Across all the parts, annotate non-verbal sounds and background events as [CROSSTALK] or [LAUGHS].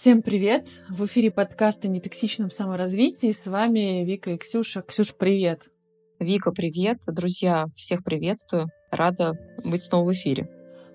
Всем привет! В эфире подкаста о нетоксичном саморазвитии. С вами Вика и Ксюша. Ксюша, привет! Вика, привет! Друзья, всех приветствую. Рада быть снова в эфире.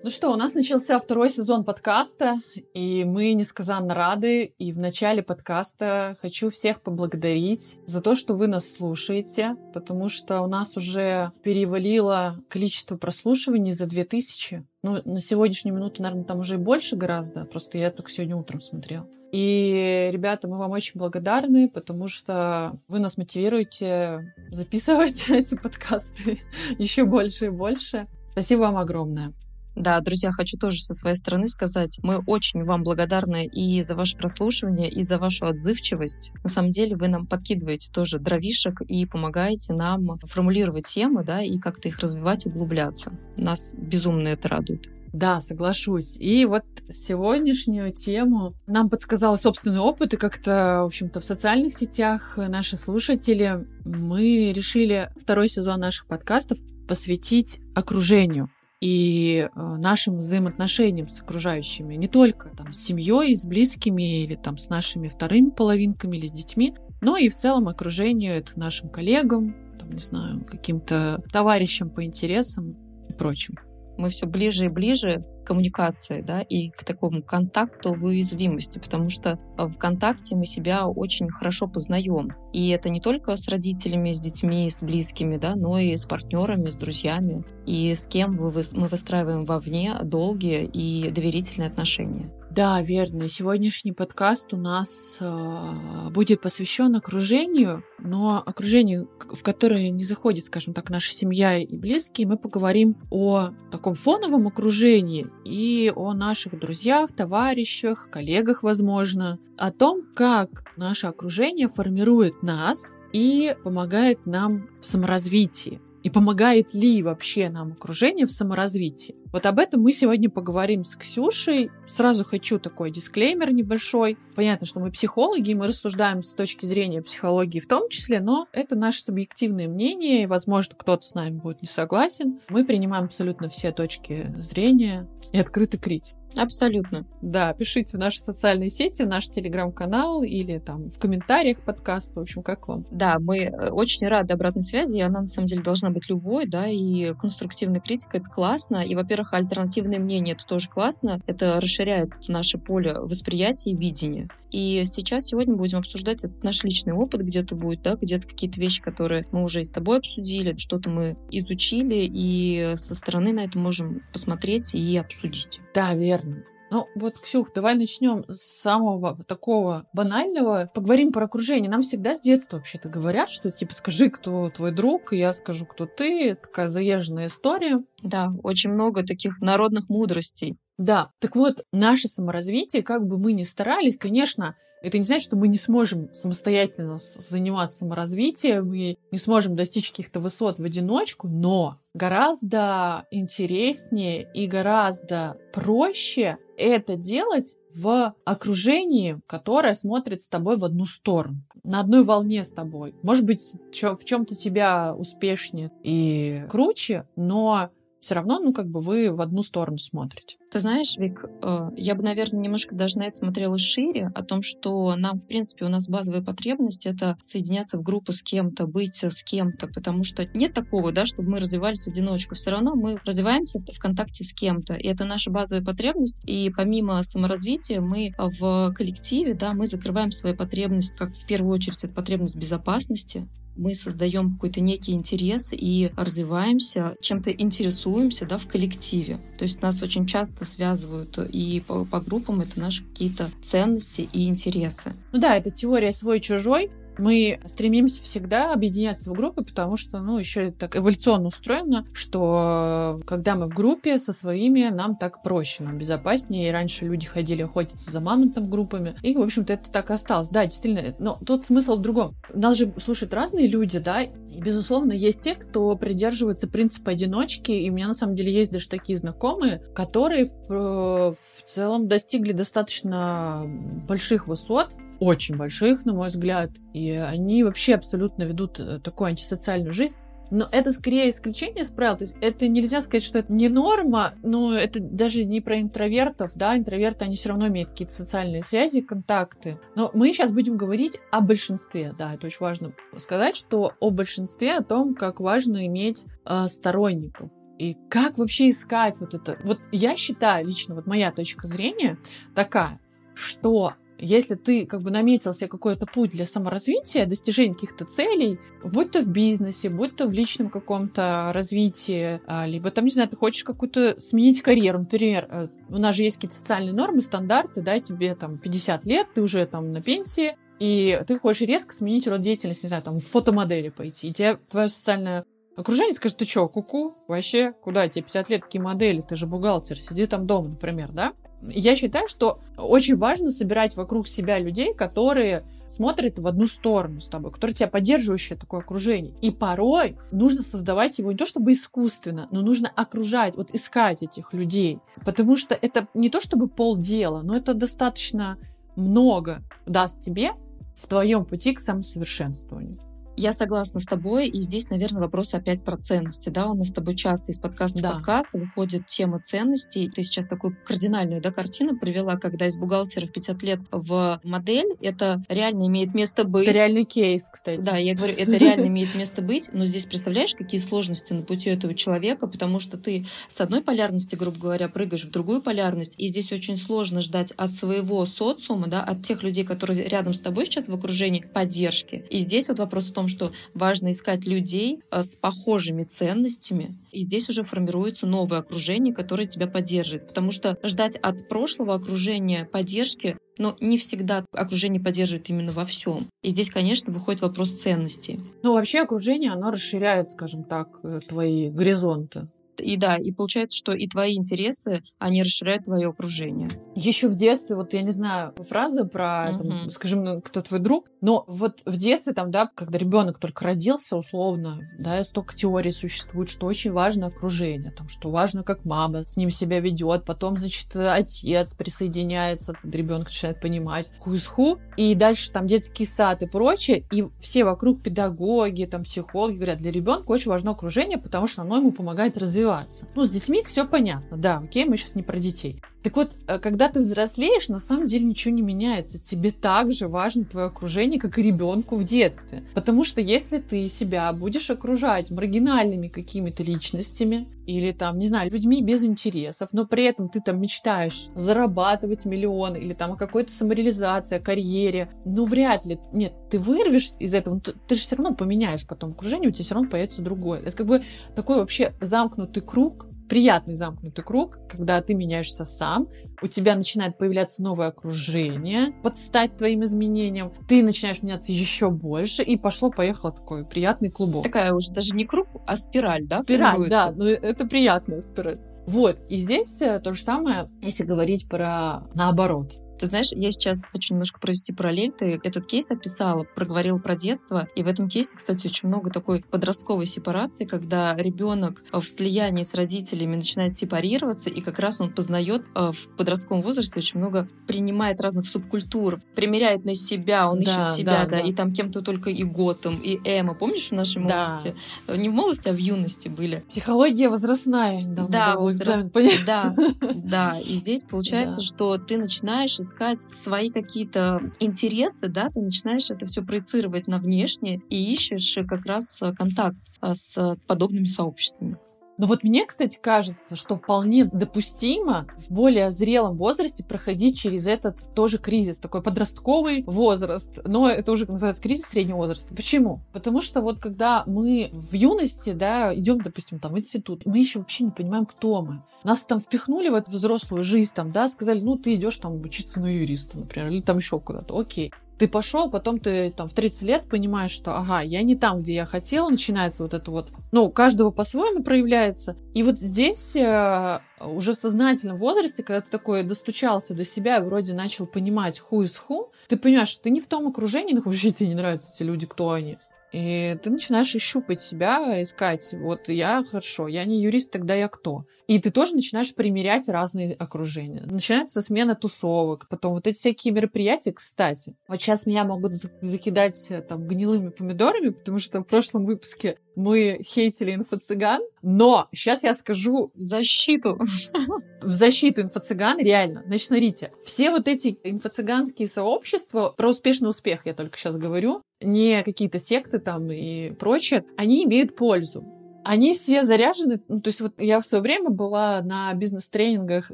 Ну что, у нас начался второй сезон подкаста, и мы несказанно рады. И в начале подкаста хочу всех поблагодарить за то, что вы нас слушаете, потому что у нас уже перевалило количество прослушиваний за 2000. Ну, на сегодняшнюю минуту, наверное, там уже и больше гораздо, просто я только сегодня утром смотрел. И, ребята, мы вам очень благодарны, потому что вы нас мотивируете записывать [LAUGHS] эти подкасты [LAUGHS] еще больше и больше. Спасибо вам огромное. Да, друзья, хочу тоже со своей стороны сказать, мы очень вам благодарны и за ваше прослушивание, и за вашу отзывчивость. На самом деле вы нам подкидываете тоже дровишек и помогаете нам формулировать темы, да, и как-то их развивать, углубляться. Нас безумно это радует. Да, соглашусь. И вот сегодняшнюю тему нам подсказал собственный опыт, и как-то, в общем-то, в социальных сетях наши слушатели, мы решили второй сезон наших подкастов посвятить окружению и э, нашим взаимоотношениям с окружающими, не только там, с семьей, с близкими или там, с нашими вторыми половинками или с детьми, но и в целом окружению, это нашим коллегам, там, не знаю, каким-то товарищам по интересам и прочим. Мы все ближе и ближе коммуникации, да, и к такому контакту в уязвимости, потому что в контакте мы себя очень хорошо познаем. И это не только с родителями, с детьми, с близкими, да, но и с партнерами, с друзьями, и с кем мы выстраиваем вовне долгие и доверительные отношения. Да, верно. Сегодняшний подкаст у нас э, будет посвящен окружению, но окружению, в которое не заходит, скажем так, наша семья и близкие. Мы поговорим о таком фоновом окружении и о наших друзьях, товарищах, коллегах, возможно, о том, как наше окружение формирует нас и помогает нам в саморазвитии. И помогает ли вообще нам окружение в саморазвитии? Вот об этом мы сегодня поговорим с Ксюшей. Сразу хочу такой дисклеймер небольшой. Понятно, что мы психологи, мы рассуждаем с точки зрения психологии в том числе, но это наше субъективное мнение, и, возможно, кто-то с нами будет не согласен. Мы принимаем абсолютно все точки зрения и открыты критике. Абсолютно. Да, пишите в наши социальные сети, в наш телеграм-канал или там в комментариях подкаста, в общем, как вам. Да, мы э, очень рады обратной связи, и она на самом деле должна быть любой, да, и конструктивная критика — это классно, и, во-первых, альтернативное мнение — это тоже классно, это расширяет наше поле восприятия и видения. И сейчас, сегодня будем обсуждать этот наш личный опыт, где-то будет, да, где-то какие-то вещи, которые мы уже и с тобой обсудили, что-то мы изучили, и со стороны на это можем посмотреть и обсудить. Да, верно. Ну вот, Ксюх, давай начнем с самого такого банального. Поговорим про окружение. Нам всегда с детства вообще-то говорят, что типа скажи, кто твой друг, и я скажу, кто ты. Это такая заезженная история. Да, очень много таких народных мудростей. Да, так вот, наше саморазвитие, как бы мы ни старались, конечно, это не значит, что мы не сможем самостоятельно заниматься саморазвитием и не сможем достичь каких-то высот в одиночку, но гораздо интереснее и гораздо проще это делать в окружении, которое смотрит с тобой в одну сторону, на одной волне с тобой. Может быть, в чем-то тебя успешнее и круче, но все равно, ну, как бы вы в одну сторону смотрите. Ты знаешь, Вик, э, я бы, наверное, немножко даже на это смотрела шире, о том, что нам, в принципе, у нас базовая потребность — это соединяться в группу с кем-то, быть с кем-то, потому что нет такого, да, чтобы мы развивались в одиночку. Все равно мы развиваемся в контакте с кем-то, и это наша базовая потребность. И помимо саморазвития мы в коллективе, да, мы закрываем свою потребность, как в первую очередь, это потребность безопасности, мы создаем какой-то некий интерес и развиваемся, чем-то интересуемся да, в коллективе. То есть нас очень часто связывают и по, по группам это наши какие-то ценности и интересы. Ну да, это теория свой-чужой, мы стремимся всегда объединяться в группы, потому что, ну, еще так эволюционно устроено, что когда мы в группе со своими, нам так проще, нам безопаснее. И раньше люди ходили охотиться за мамонтом группами. И, в общем-то, это так осталось. Да, действительно, но тут смысл в другом. Нас же слушают разные люди, да, и, безусловно, есть те, кто придерживается принципа одиночки, и у меня, на самом деле, есть даже такие знакомые, которые в, э, в целом достигли достаточно больших высот, очень больших, на мой взгляд, и они вообще абсолютно ведут э, такую антисоциальную жизнь. Но это скорее исключение из правил. То есть это нельзя сказать, что это не норма, но это даже не про интровертов, да, интроверты, они все равно имеют какие-то социальные связи, контакты. Но мы сейчас будем говорить о большинстве, да, это очень важно сказать, что о большинстве, о том, как важно иметь э, сторонников. И как вообще искать вот это? Вот я считаю, лично вот моя точка зрения такая, что если ты как бы наметил себе какой-то путь для саморазвития, достижения каких-то целей, будь то в бизнесе, будь то в личном каком-то развитии, а, либо там, не знаю, ты хочешь какую-то сменить карьеру, например, э, у нас же есть какие-то социальные нормы, стандарты, да, тебе там 50 лет, ты уже там на пенсии, и ты хочешь резко сменить род деятельности, не знаю, там в фотомодели пойти, и тебе твое социальное окружение скажет, ты что, куку? Вообще, куда тебе 50 лет, какие модели? Ты же бухгалтер, сиди там дома, например, да? Я считаю, что очень важно собирать вокруг себя людей, которые смотрят в одну сторону с тобой, которые тебя поддерживающее такое окружение. И порой нужно создавать его не то чтобы искусственно, но нужно окружать, вот искать этих людей. Потому что это не то чтобы полдела, но это достаточно много даст тебе в твоем пути к самосовершенствованию. Я согласна с тобой, и здесь, наверное, вопрос опять про ценности, да, у нас с тобой часто из подкаста да. в подкаст выходит тема ценностей. Ты сейчас такую кардинальную, да, картину привела, когда из бухгалтера в 50 лет в модель, это реально имеет место быть. Это реальный кейс, кстати. Да, я говорю, это реально имеет место быть, но здесь представляешь, какие сложности на пути этого человека, потому что ты с одной полярности, грубо говоря, прыгаешь в другую полярность, и здесь очень сложно ждать от своего социума, да, от тех людей, которые рядом с тобой сейчас в окружении, поддержки. И здесь вот вопрос в том, том, что важно искать людей э, с похожими ценностями, и здесь уже формируется новое окружение, которое тебя поддержит. Потому что ждать от прошлого окружения поддержки но не всегда окружение поддерживает именно во всем. И здесь, конечно, выходит вопрос ценностей. Ну, вообще окружение, оно расширяет, скажем так, э, твои горизонты. И да, и получается, что и твои интересы, они расширяют твое окружение. Еще в детстве, вот я не знаю, фраза про, uh-huh. там, скажем, ну, кто твой друг, но вот в детстве, там, да, когда ребенок только родился, условно, да, столько теорий существует, что очень важно окружение, там, что важно, как мама с ним себя ведет, потом, значит, отец присоединяется, ребенок начинает понимать ху и дальше там детский сад и прочее, и все вокруг педагоги, там, психологи говорят, для ребенка очень важно окружение, потому что оно ему помогает развиваться развиваться. Ну, с детьми все понятно, да, окей, мы сейчас не про детей. Так вот, э, когда ты взрослеешь, на самом деле ничего не меняется. Тебе так же важно твое окружение, как и ребенку в детстве. Потому что если ты себя будешь окружать маргинальными какими-то личностями, или там, не знаю, людьми без интересов, но при этом ты там мечтаешь зарабатывать миллионы, или там о какой-то самореализации, о карьере, ну, вряд ли. Нет, ты вырвешь из этого, ты, ты же все равно поменяешь потом окружение, у тебя все равно появится другое. Это как бы такой вообще замкнутый круг, приятный замкнутый круг, когда ты меняешься сам, у тебя начинает появляться новое окружение, подстать твоим изменениям, ты начинаешь меняться еще больше, и пошло-поехало такой приятный клубок. Такая уже даже не круг, а спираль, да? Спираль, да, но это приятная спираль. Вот, и здесь э, то же самое, если говорить про наоборот. Ты знаешь, я сейчас хочу немножко провести параллель. Ты этот кейс описала, проговорила про детство. И в этом кейсе, кстати, очень много такой подростковой сепарации, когда ребенок в слиянии с родителями начинает сепарироваться, и как раз он познает э, в подростковом возрасте очень много, принимает разных субкультур, примеряет на себя, он да, ищет себя, да, да, да, и там кем-то только и готом, и эмо. Помнишь в нашей молодости? Да. Не в молодости, а в юности были. Психология возрастная. Да, возраст... да, [LAUGHS] да. И здесь получается, да. что ты начинаешь искать свои какие-то интересы, да, ты начинаешь это все проецировать на внешнее и ищешь как раз э, контакт э, с подобными сообществами. Но вот мне, кстати, кажется, что вполне допустимо в более зрелом возрасте проходить через этот тоже кризис, такой подростковый возраст. Но это уже называется кризис среднего возраста. Почему? Потому что вот когда мы в юности, да, идем, допустим, там в институт, мы еще вообще не понимаем, кто мы. Нас там впихнули в эту взрослую жизнь, там, да, сказали, ну, ты идешь там учиться на юриста, например, или там еще куда-то. Окей. Ты пошел, потом ты там в 30 лет понимаешь, что, ага, я не там, где я хотела, начинается вот это вот, ну, у каждого по-своему проявляется. И вот здесь э, уже в сознательном возрасте, когда ты такой достучался до себя и вроде начал понимать who is who, ты понимаешь, что ты не в том окружении, ну, вообще [LAUGHS] тебе не нравятся эти люди, кто они. И ты начинаешь щупать себя, искать, вот я хорошо, я не юрист, тогда я кто? И ты тоже начинаешь примерять разные окружения. Начинается смена тусовок, потом вот эти всякие мероприятия, кстати. Вот сейчас меня могут закидать э, там гнилыми помидорами, потому что в прошлом выпуске мы хейтили инфо-цыган, но сейчас я скажу... В защиту. [LAUGHS] В защиту инфо-цыган, реально. Значит, смотрите, все вот эти инфо-цыганские сообщества, про успешный успех я только сейчас говорю, не какие-то секты там и прочее, они имеют пользу они все заряжены. Ну, то есть вот я в свое время была на бизнес-тренингах,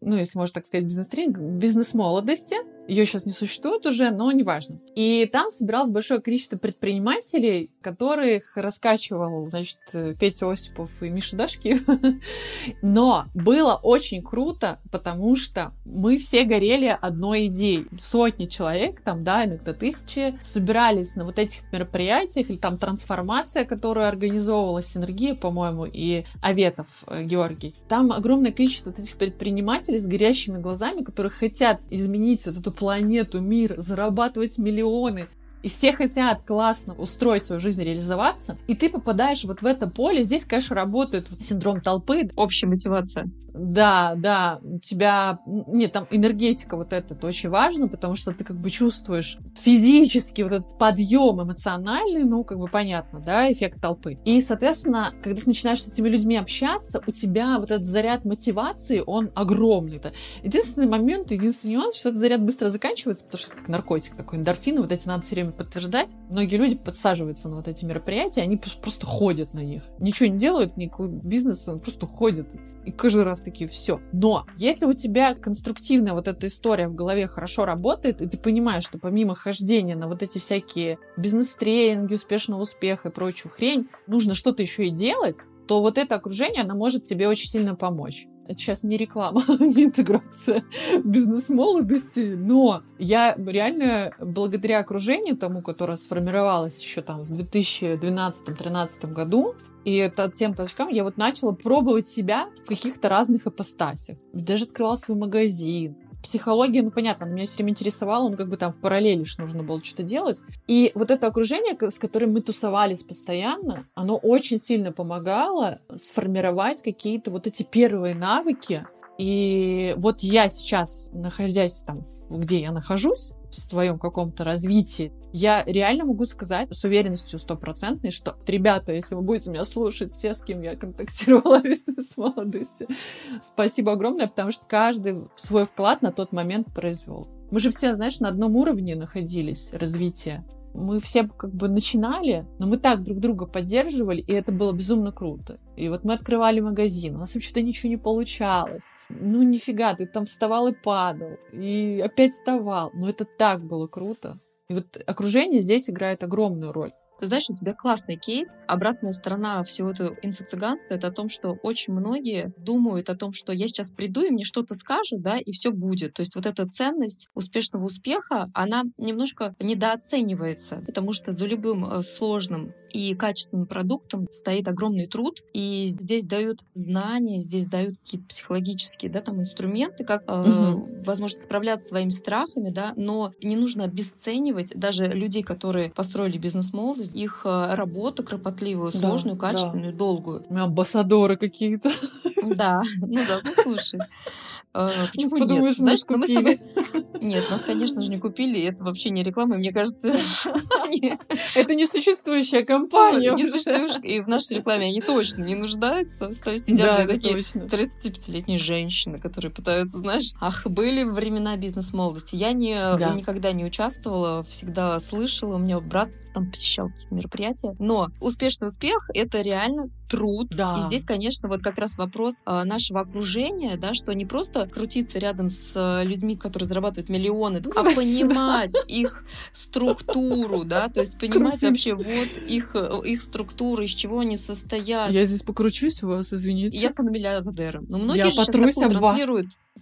ну, если можно так сказать, бизнес-тренинг, бизнес-молодости. Ее сейчас не существует уже, но неважно. И там собиралось большое количество предпринимателей, которых раскачивал, значит, Петя Осипов и Миша Дашкиев. [LAUGHS] Но было очень круто, потому что мы все горели одной идеей. Сотни человек, там, да, иногда тысячи, собирались на вот этих мероприятиях, или там трансформация, которую организовывала Синергия, по-моему, и Аветов э, Георгий. Там огромное количество этих предпринимателей с горящими глазами, которые хотят изменить эту планету, мир, зарабатывать миллионы. И все хотят классно устроить свою жизнь, реализоваться. И ты попадаешь вот в это поле. Здесь, конечно, работает синдром толпы. Общая мотивация. Да, да, у тебя, нет, там энергетика вот эта, это очень важно, потому что ты как бы чувствуешь физически вот этот подъем эмоциональный, ну, как бы понятно, да, эффект толпы. И, соответственно, когда ты начинаешь с этими людьми общаться, у тебя вот этот заряд мотивации, он огромный. Это единственный момент, единственный нюанс, что этот заряд быстро заканчивается, потому что как наркотик такой, эндорфины, вот эти надо все время подтверждать. Многие люди подсаживаются на вот эти мероприятия, они просто ходят на них. Ничего не делают, никакой бизнес, просто ходят. И каждый раз такие, все. Но если у тебя конструктивная вот эта история в голове хорошо работает, и ты понимаешь, что помимо хождения на вот эти всякие бизнес-тренинги, успешного успеха и прочую хрень, нужно что-то еще и делать, то вот это окружение, оно может тебе очень сильно помочь. Это сейчас не реклама, [LAUGHS] не интеграция бизнес-молодости, но я реально благодаря окружению тому, которое сформировалось еще там в 2012-2013 году, и тем толчкам я вот начала пробовать себя в каких-то разных ипостасях. Даже открывала свой магазин. Психология, ну понятно, меня все время интересовала, ну как бы там в параллели ж нужно было что-то делать. И вот это окружение, с которым мы тусовались постоянно, оно очень сильно помогало сформировать какие-то вот эти первые навыки, и вот я сейчас, находясь там, где я нахожусь, в своем каком-то развитии, я реально могу сказать с уверенностью стопроцентной, что, ребята, если вы будете меня слушать, все, с кем я контактировала [LAUGHS] с молодости, спасибо огромное, потому что каждый свой вклад на тот момент произвел. Мы же все, знаешь, на одном уровне находились развития мы все как бы начинали, но мы так друг друга поддерживали, и это было безумно круто. И вот мы открывали магазин, у нас вообще-то ничего не получалось. Ну, нифига, ты там вставал и падал, и опять вставал. Но это так было круто. И вот окружение здесь играет огромную роль. Ты знаешь, у тебя классный кейс. Обратная сторона всего этого инфо-цыганства — это о том, что очень многие думают о том, что я сейчас приду, и мне что-то скажут, да, и все будет. То есть вот эта ценность успешного успеха, она немножко недооценивается, потому что за любым э, сложным и качественным продуктом стоит огромный труд, и здесь дают знания, здесь дают какие-то психологические, да, там инструменты, как, э, угу. возможно, справляться со своими страхами, да, но не нужно обесценивать даже людей, которые построили бизнес-молодость, их э, работу кропотливую, сложную, да, качественную, да. долгую. Амбассадоры какие-то. Да, [LAUGHS] ну да, ну слушай. А, почему Подумаешь, нет? Знаешь, ну мы с тобой... [LAUGHS] Нет, нас, конечно же, не купили. Это вообще не реклама. Мне кажется, [LAUGHS] это несуществующая компания. [LAUGHS] И в нашей рекламе они точно не нуждаются. То есть такие 35-летние женщины, которые пытаются, знаешь, ах, были времена бизнес-молодости. Я не никогда не участвовала, всегда слышала. У меня брат там посещал какие-то мероприятия. Но успешный успех — это реально труд. Да. И здесь, конечно, вот как раз вопрос а, нашего окружения, да, что не просто крутиться рядом с а, людьми, которые зарабатывают миллионы, а понимать их структуру, да, то есть понимать вообще вот их, их структуру, из чего они состоят. Я здесь покручусь у вас, извините. Я стану миллиардером. Но многие Я потрусь об вас.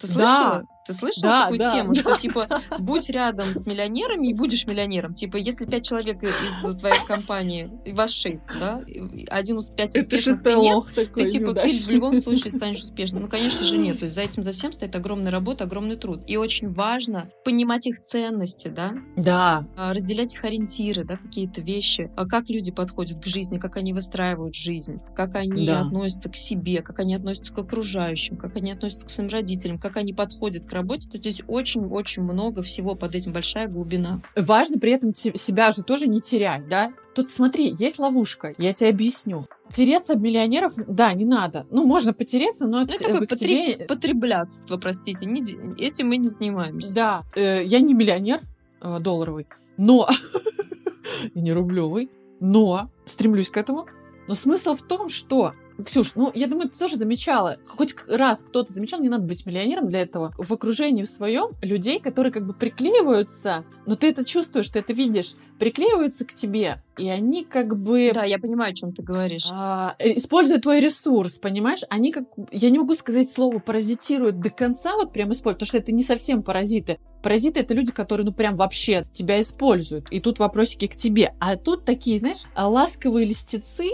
Ты слышала? Да. Ты слышала да, такую да, тему, [LAUGHS] да, что типа будь рядом с миллионерами и будешь миллионером. Типа, если пять человек из твоей компании, вас шесть, да, один из пять успешных ты нет, ты типа ты в любом [LAUGHS] случае станешь успешным. Ну, конечно же, нет. То есть за этим за всем стоит огромная работа, огромный труд. И очень важно понимать их ценности, да? Да. А, разделять их ориентиры, да, какие-то вещи. А как люди подходят к жизни, как они выстраивают жизнь, как они да. относятся к себе, как они относятся к окружающим, как они относятся к своим родителям, как они подходят к работе. То здесь очень-очень много всего под этим, большая глубина. Важно при этом себя же тоже не терять, да? Тут смотри, есть ловушка, я тебе объясню. Тереться об миллионеров, да, не надо. Ну, можно потереться, но... Ну, это такое потреб... тебе... потреблятство, простите. Не... Этим мы не занимаемся. Да, э, я не миллионер э, долларовый, но... [LAUGHS] и не рублевый, но стремлюсь к этому. Но смысл в том, что Ксюш, ну, я думаю, ты тоже замечала, хоть раз кто-то замечал, не надо быть миллионером для этого, в окружении в своем людей, которые как бы приклеиваются, но ты это чувствуешь, ты это видишь, приклеиваются к тебе, и они как бы... Да, я понимаю, о чем ты говоришь. А, э, используют твой ресурс, понимаешь? Они как... Я не могу сказать слово паразитируют до конца, вот прям используют, потому что это не совсем паразиты. Паразиты — это люди, которые, ну, прям вообще тебя используют. И тут вопросики к тебе. А тут такие, знаешь, ласковые листицы,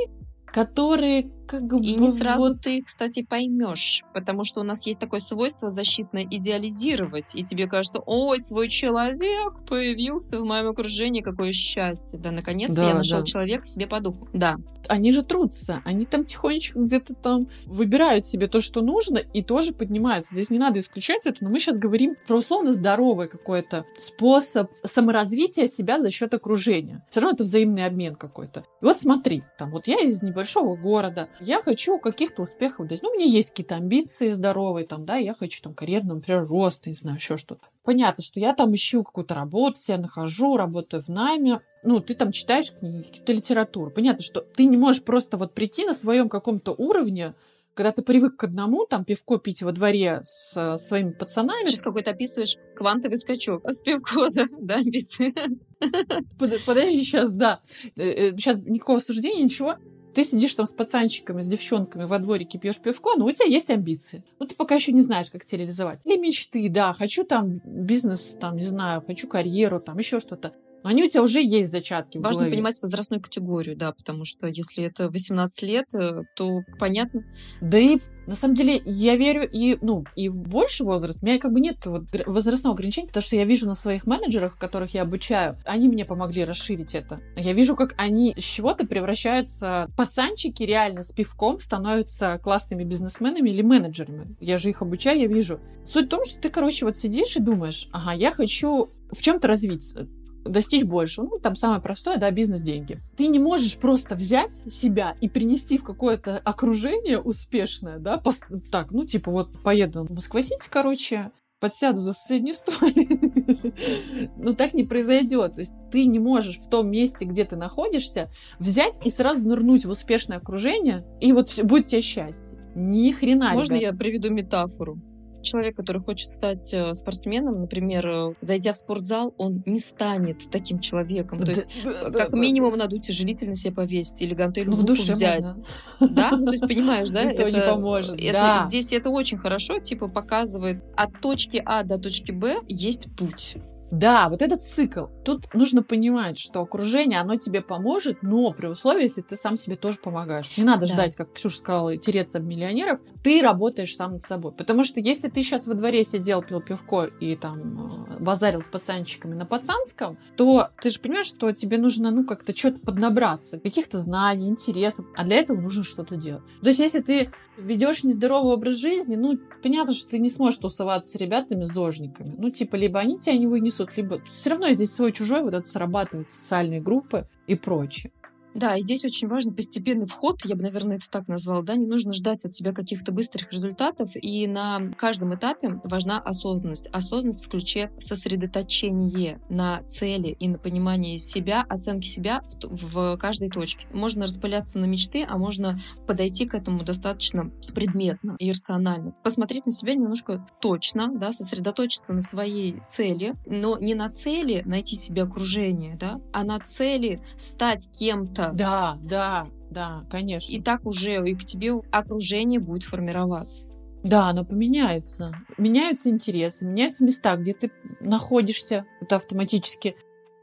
которые как бы... И не сразу вот... ты, кстати, поймешь, потому что у нас есть такое свойство защитное идеализировать, и тебе кажется, ой, свой человек появился в моем окружении, какое счастье, да, наконец-то да, я нашел да. человека себе по духу, да. Они же трутся, они там тихонечко где-то там выбирают себе то, что нужно, и тоже поднимаются. Здесь не надо исключать это, но мы сейчас говорим про условно здоровый какой-то способ саморазвития себя за счет окружения. Все равно это взаимный обмен какой-то. И вот смотри, там вот я из небольшого города, я хочу каких-то успехов достичь. Ну, у меня есть какие-то амбиции здоровые, там, да, я хочу там карьерного, например, роста, не знаю, еще что-то. Понятно, что я там ищу какую-то работу, себя нахожу, работаю в найме, ну, ты там читаешь книги, какие-то литературу. Понятно, что ты не можешь просто вот прийти на своем каком-то уровне, когда ты привык к одному, там, пивко пить во дворе с э, своими пацанами. Сейчас какой-то описываешь квантовый скачок с пивко, да, да, амбиции. Подожди, сейчас, да. Сейчас э, никакого суждения, ничего ты сидишь там с пацанчиками, с девчонками во дворике, пьешь пивко, но у тебя есть амбиции. Ну, ты пока еще не знаешь, как тебя реализовать. Или мечты, да, хочу там бизнес, там, не знаю, хочу карьеру, там, еще что-то. Они у тебя уже есть зачатки в Важно понимать возрастную категорию, да, потому что если это 18 лет, э, то понятно. Да и на самом деле я верю и, ну, и в больший возраст. У меня как бы нет вот возрастного ограничения, потому что я вижу на своих менеджерах, которых я обучаю, они мне помогли расширить это. Я вижу, как они с чего-то превращаются... Пацанчики реально с пивком становятся классными бизнесменами или менеджерами. Я же их обучаю, я вижу. Суть в том, что ты, короче, вот сидишь и думаешь, ага, я хочу в чем-то развиться достичь больше. Ну, там самое простое, да, бизнес-деньги. Ты не можешь просто взять себя и принести в какое-то окружение успешное, да, пос... так, ну, типа, вот поеду в Москва-Сити, короче, подсяду за соседний стол. [LAUGHS] Но так не произойдет. То есть ты не можешь в том месте, где ты находишься, взять и сразу нырнуть в успешное окружение, и вот будет тебе счастье. Ни хрена, Можно я приведу метафору? Человек, который хочет стать э, спортсменом, например, э, зайдя в спортзал, он не станет таким человеком. То есть, да, как да, минимум, надо утяжелитель на себя повесить или гантель в руку взять. Можно. Да? Ну, то есть, понимаешь, да? [LAUGHS] Это, не поможет. Здесь это очень хорошо, типа, показывает от точки А до точки Б есть путь. Да, вот этот цикл. Тут нужно понимать, что окружение, оно тебе поможет, но при условии, если ты сам себе тоже помогаешь. Не надо да. ждать, как Ксюша сказала, тереться об миллионеров. Ты работаешь сам над собой. Потому что если ты сейчас во дворе сидел, пил пивко и там э, базарил с пацанчиками на пацанском, то ты же понимаешь, что тебе нужно, ну, как-то что-то поднабраться, каких-то знаний, интересов, а для этого нужно что-то делать. То есть, если ты ведешь нездоровый образ жизни, ну, понятно, что ты не сможешь тусоваться с ребятами-зожниками. Ну, типа, либо они тебя не вынесут, либо... Все равно здесь свой-чужой вот это срабатывает, социальные группы и прочее. Да, и здесь очень важен постепенный вход, я бы, наверное, это так назвала, да, не нужно ждать от себя каких-то быстрых результатов, и на каждом этапе важна осознанность. Осознанность в ключе сосредоточение на цели и на понимание себя, оценки себя в, в каждой точке. Можно распыляться на мечты, а можно подойти к этому достаточно предметно и рационально. Посмотреть на себя немножко точно, да, сосредоточиться на своей цели, но не на цели найти себе окружение, да, а на цели стать кем-то, это. Да, да, да, конечно. И так уже и к тебе окружение будет формироваться. Да, оно поменяется. Меняются интересы, меняются места, где ты находишься. Это автоматически.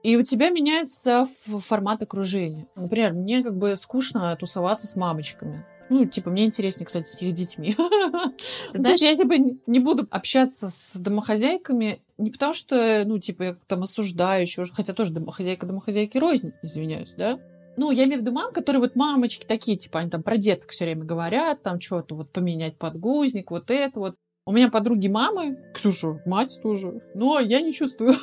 И у тебя меняется формат окружения. Например, мне как бы скучно тусоваться с мамочками. Ну, типа, мне интереснее, кстати, с их детьми. [LAUGHS] Ты знаешь, я типа не буду общаться с домохозяйками не потому, что, ну, типа, я там осуждаю еще, хотя тоже домохозяйка домохозяйки рознь, извиняюсь, да? Ну, я имею в виду мам, которые вот мамочки такие, типа, они там про деток все время говорят, там что-то вот поменять подгузник, вот это вот. У меня подруги мамы, Ксюша, мать тоже, но я не чувствую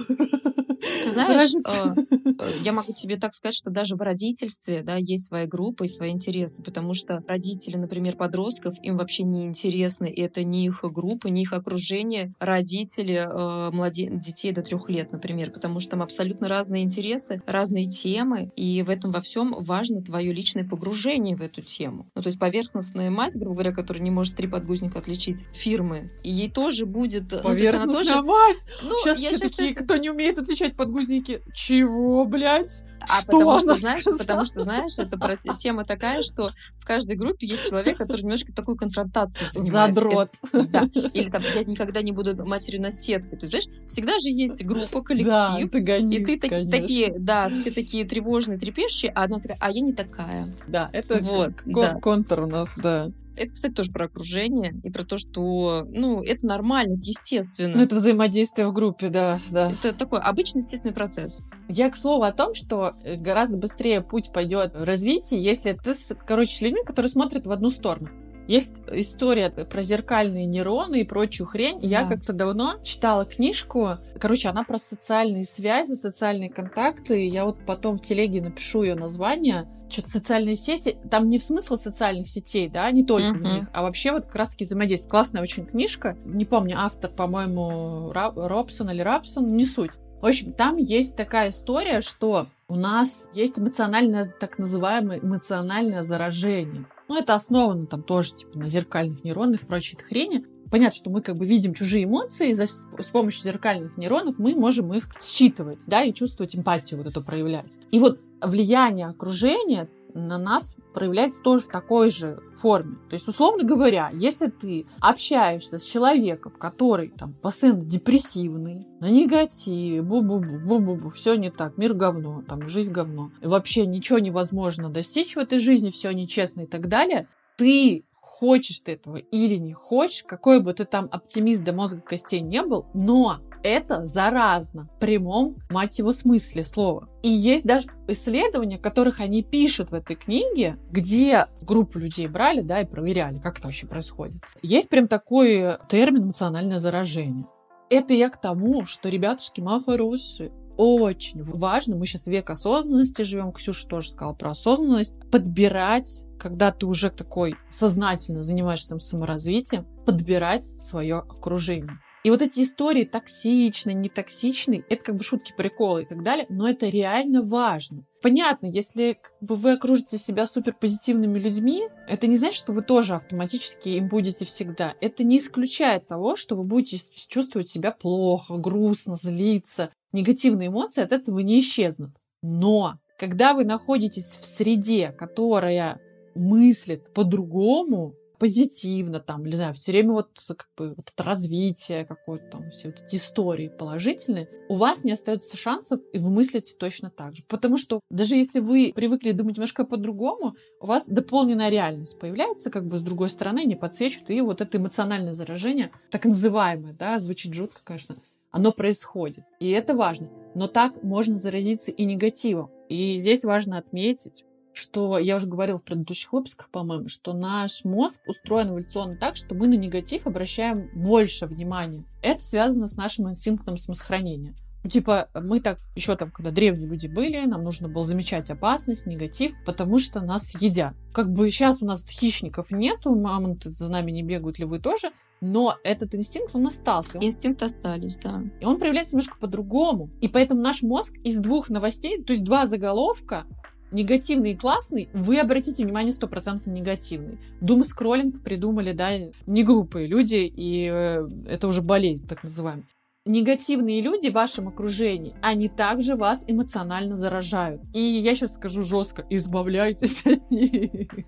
ты знаешь, э, я могу тебе так сказать, что даже в родительстве, да, есть своя группа и свои интересы, потому что родители, например, подростков, им вообще не интересны, и это не их группа, не их окружение, родители э, младе... детей до трех лет, например, потому что там абсолютно разные интересы, разные темы, и в этом во всем важно твое личное погружение в эту тему. Ну, то есть поверхностная мать, грубо говоря, которая не может три подгузника отличить фирмы, и ей тоже будет... Поверхностная ну, тоже... мать! Ну, сейчас все такие, это... кто не умеет отличать подгузники. Чего, блядь? А что потому что, знаешь, сказала? потому что, знаешь, это тема такая, что в каждой группе есть человек, который немножко такую конфронтацию занимает. Задрот. Это, да. Или там, я никогда не буду матерью на сетке. Ты знаешь, всегда же есть группа, коллектив. Да, И ты таки, такие, да, все такие тревожные, трепещущие, а одна такая, а я не такая. Да, это вот, да. контур у нас, да. Это, кстати, тоже про окружение и про то, что, ну, это нормально, это естественно. Ну, это взаимодействие в группе, да, да. Это такой обычный естественный процесс. Я, к слову, о том, что э, гораздо быстрее путь пойдет в развитии, если ты, короче, с людьми, которые смотрят в одну сторону. Есть история про зеркальные нейроны и прочую хрень. Да. Я как-то давно читала книжку. Короче, она про социальные связи, социальные контакты. Я вот потом в телеге напишу ее название. Что-то социальные сети. Там не в смысл социальных сетей, да, не только uh-huh. в них, а вообще вот как раз-таки взаимодействие. Классная очень книжка. Не помню, автор, по-моему, Робсон или Рапсон, не суть. В общем, там есть такая история, что у нас есть эмоциональное, так называемое эмоциональное заражение. Ну, это основано там тоже типа на зеркальных нейронах и прочей хрени. Понятно, что мы как бы видим чужие эмоции, за, с помощью зеркальных нейронов мы можем их считывать, да, и чувствовать эмпатию, вот это проявлять. И вот влияние окружения на нас проявляется тоже в такой же форме. То есть, условно говоря, если ты общаешься с человеком, который там постоянно депрессивный, на негативе, бу-бу-бу, бу-бу-бу, все не так, мир говно, там жизнь говно, и вообще ничего невозможно достичь в этой жизни, все нечестно и так далее, ты хочешь ты этого или не хочешь, какой бы ты там оптимист до мозга костей не был, но это заразно в прямом, мать его, смысле слова. И есть даже исследования, которых они пишут в этой книге, где группу людей брали, да, и проверяли, как это вообще происходит. Есть прям такой термин эмоциональное заражение. Это я к тому, что, ребятушки, мои хорошие, очень важно, мы сейчас век осознанности живем, Ксюша тоже сказала про осознанность, подбирать, когда ты уже такой сознательно занимаешься саморазвитием, подбирать свое окружение. И вот эти истории токсичные, нетоксичные, это как бы шутки, приколы и так далее, но это реально важно. Понятно, если как бы, вы окружите себя суперпозитивными людьми, это не значит, что вы тоже автоматически им будете всегда. Это не исключает того, что вы будете чувствовать себя плохо, грустно, злиться. Негативные эмоции от этого не исчезнут. Но когда вы находитесь в среде, которая мыслит по-другому, позитивно, там, не знаю, все время вот как бы вот это развитие какое-то там, все вот эти истории положительные, у вас не остается шансов, и вы мыслите точно так же. Потому что даже если вы привыкли думать немножко по-другому, у вас дополненная реальность появляется как бы с другой стороны, не подсвечивает, и вот это эмоциональное заражение, так называемое, да, звучит жутко, конечно, оно происходит. И это важно. Но так можно заразиться и негативом. И здесь важно отметить, что я уже говорила в предыдущих выпусках, по-моему, что наш мозг устроен эволюционно так, что мы на негатив обращаем больше внимания. Это связано с нашим инстинктом самосохранения. Ну, типа, мы так, еще там, когда древние люди были, нам нужно было замечать опасность, негатив, потому что нас едят. Как бы сейчас у нас хищников нету, мамонты за нами не бегают, ли вы тоже, но этот инстинкт, он остался. Инстинкт остались, да. И он проявляется немножко по-другому. И поэтому наш мозг из двух новостей, то есть два заголовка, негативный и классный, вы обратите внимание 100% негативный. Дум скроллинг придумали, да, не глупые люди, и э, это уже болезнь, так называемая. Негативные люди в вашем окружении, они также вас эмоционально заражают. И я сейчас скажу жестко, избавляйтесь от них.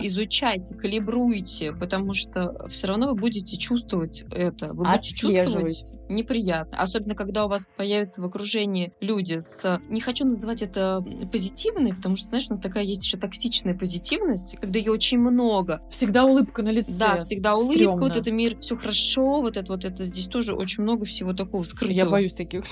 Изучайте, калибруйте, потому что все равно вы будете чувствовать это. Вы будете чувствовать неприятно. Особенно, когда у вас появятся в окружении люди с... Не хочу называть это позитивной, потому что, знаешь, у нас такая есть еще токсичная позитивность, когда ее очень много. Всегда улыбка на лице. Да, всегда улыбка, Стремно. вот это мир, все хорошо, вот это вот это здесь тоже очень много всего такого скрытого. Я боюсь таких.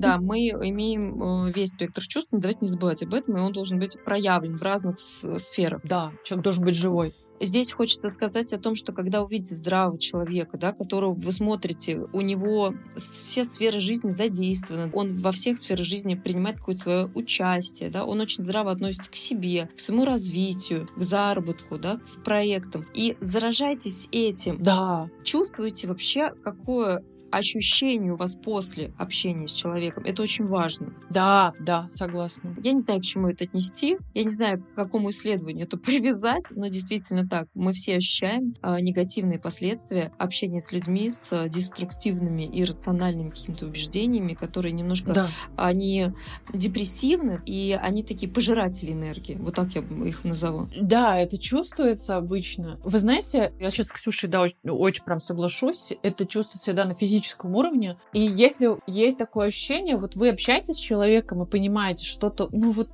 Да, мы имеем э, весь спектр чувств, но давайте не забывать об этом, и он должен быть проявлен в разных сферах. Да, человек должен быть живой. Здесь хочется сказать о том, что когда увидите здравого человека, да, которого вы смотрите, у него все сферы жизни задействованы, он во всех сферах жизни принимает какое-то свое участие, да, он очень здраво относится к себе, к своему развитию, к заработку, да, к проектам. И заражайтесь этим. Да. Чувствуете вообще, какое ощущение у вас после общения с человеком. Это очень важно. Да, да, согласна. Я не знаю, к чему это отнести. Я не знаю, к какому исследованию это [LAUGHS] привязать, но действительно так. Мы все ощущаем э, негативные последствия общения с людьми с деструктивными и рациональными какими-то убеждениями, которые немножко да. они депрессивны и они такие пожиратели энергии. Вот так я их назову. Да, это чувствуется обычно. Вы знаете, я сейчас с Ксюшей да, очень, очень прям соглашусь. Это чувствуется всегда на физическом физическом уровне. И если есть такое ощущение, вот вы общаетесь с человеком и понимаете что-то, ну вот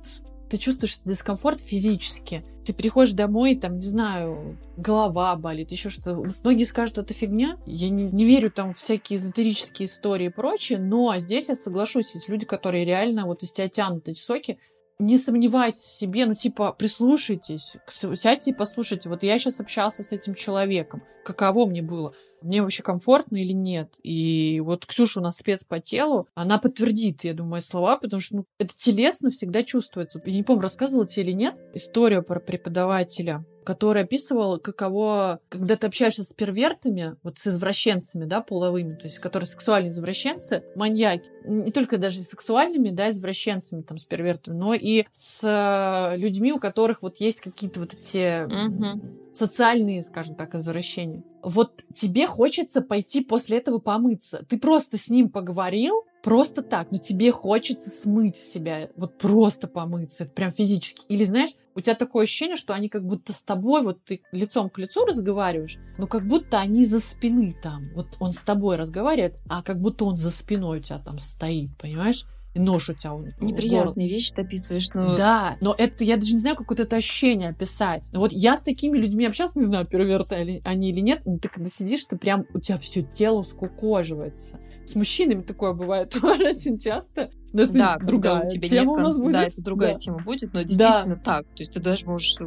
ты чувствуешь дискомфорт физически. Ты приходишь домой, там, не знаю, голова болит, еще что. Многие скажут, это фигня. Я не, не верю там в всякие эзотерические истории и прочее, но здесь я соглашусь, есть люди, которые реально вот из тебя тянут эти соки. Не сомневайтесь в себе, ну, типа, прислушайтесь, сядьте и послушайте. Вот я сейчас общался с этим человеком. Каково мне было? Мне вообще комфортно или нет. И вот Ксюша у нас спец по телу, она подтвердит, я думаю, слова, потому что ну, это телесно всегда чувствуется. Я не помню, рассказывала тебе или нет историю про преподавателя, который описывал, каково, когда ты общаешься с первертами, вот с извращенцами, да, половыми, то есть которые сексуальные извращенцы, маньяки, не только даже сексуальными, да, извращенцами, там, с первертами, но и с э, людьми, у которых вот есть какие-то вот эти... Mm-hmm социальные, скажем так, извращения. Вот тебе хочется пойти после этого помыться. Ты просто с ним поговорил, просто так, но тебе хочется смыть себя, вот просто помыться, прям физически. Или знаешь, у тебя такое ощущение, что они как будто с тобой, вот ты лицом к лицу разговариваешь, но как будто они за спины там. Вот он с тобой разговаривает, а как будто он за спиной у тебя там стоит, понимаешь? Нож у тебя. Неприятные вещи ты описываешь, но... Да, но это, я даже не знаю, как вот это ощущение описать. Вот я с такими людьми общался, не знаю, перверты они или нет, но ты когда сидишь, ты прям, у тебя все тело скукоживается. С мужчинами такое бывает [LAUGHS] очень часто. Но это да, другая у тебя тема нет, у нас будет. Да, это [LAUGHS] другая да. тема будет, но действительно да. так. То есть ты даже можешь э,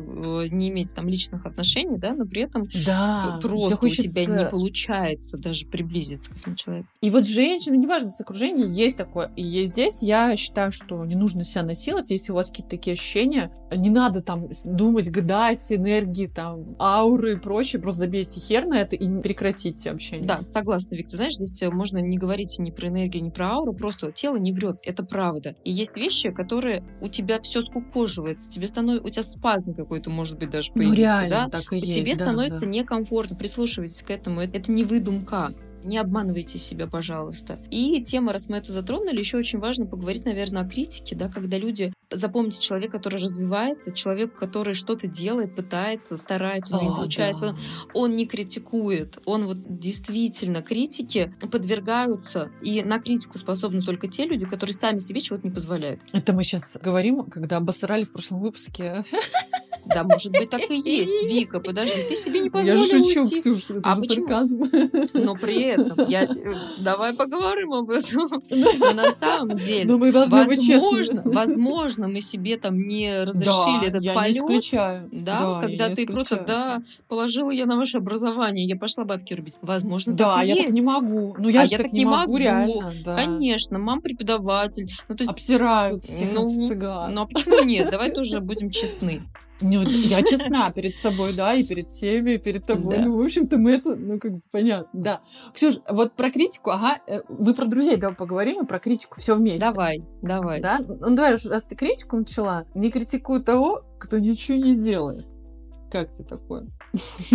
не иметь там личных отношений, да, но при этом да. просто хочется... у тебя не получается даже приблизиться к этому человеку. И вот женщина, неважно, с окружением, есть такое. И есть здесь я считаю, что не нужно себя насиловать, если у вас какие-то такие ощущения. Не надо там думать, гадать, энергии, там, ауры и прочее. Просто забейте хер на это и прекратите общение. Да, согласна, Виктор. Знаешь, здесь э, можно не говорить ни про энергию, ни про ауру, просто тело не врет это правда. И есть вещи, которые у тебя все скукоживается, тебе становится, у тебя спазм какой-то, может быть, даже появится, ну, реально, да? Так и есть, тебе да, становится да. некомфортно, прислушивайтесь к этому, это не выдумка. Не обманывайте себя, пожалуйста. И тема, раз мы это затронули, еще очень важно поговорить, наверное, о критике, да, когда люди... Запомните, человек, который развивается, человек, который что-то делает, пытается, старается, у него получается, да. он не критикует, он вот действительно критики подвергаются, и на критику способны только те люди, которые сами себе чего-то не позволяют. Это мы сейчас говорим, когда обосрали в прошлом выпуске [LAUGHS] да, может быть, так и есть. Вика, подожди, ты себе не позволила Я шучу, уйти. Ксюша, это а же почему? сарказм. Но при этом, я... давай поговорим об этом. Но на самом деле, Но мы должны возможно, быть возможно, мы себе там не разрешили да, этот я полет. Не исключаю. Да, да когда ты исключаю. просто, да, положила я на ваше образование, я пошла бабки рубить. Возможно, да, так и я есть. так не могу. Ну, я а же я так, не могу, реально. Да. Конечно, мам преподаватель. Ну, то есть, Обсирают всех ну, цыган. Ну, а почему нет? Давай тоже будем честны. Ну, я [LAUGHS] честна перед собой, да, и перед всеми, и перед тобой. Да. Ну, в общем-то, мы это, ну, как бы понятно, да. Ксюш, вот про критику, ага, э, мы про друзей давай поговорим, и про критику все вместе. Давай, давай. Да? Ну, давай, раз ты критику начала, не критикуй того, кто ничего не делает. Как тебе такое?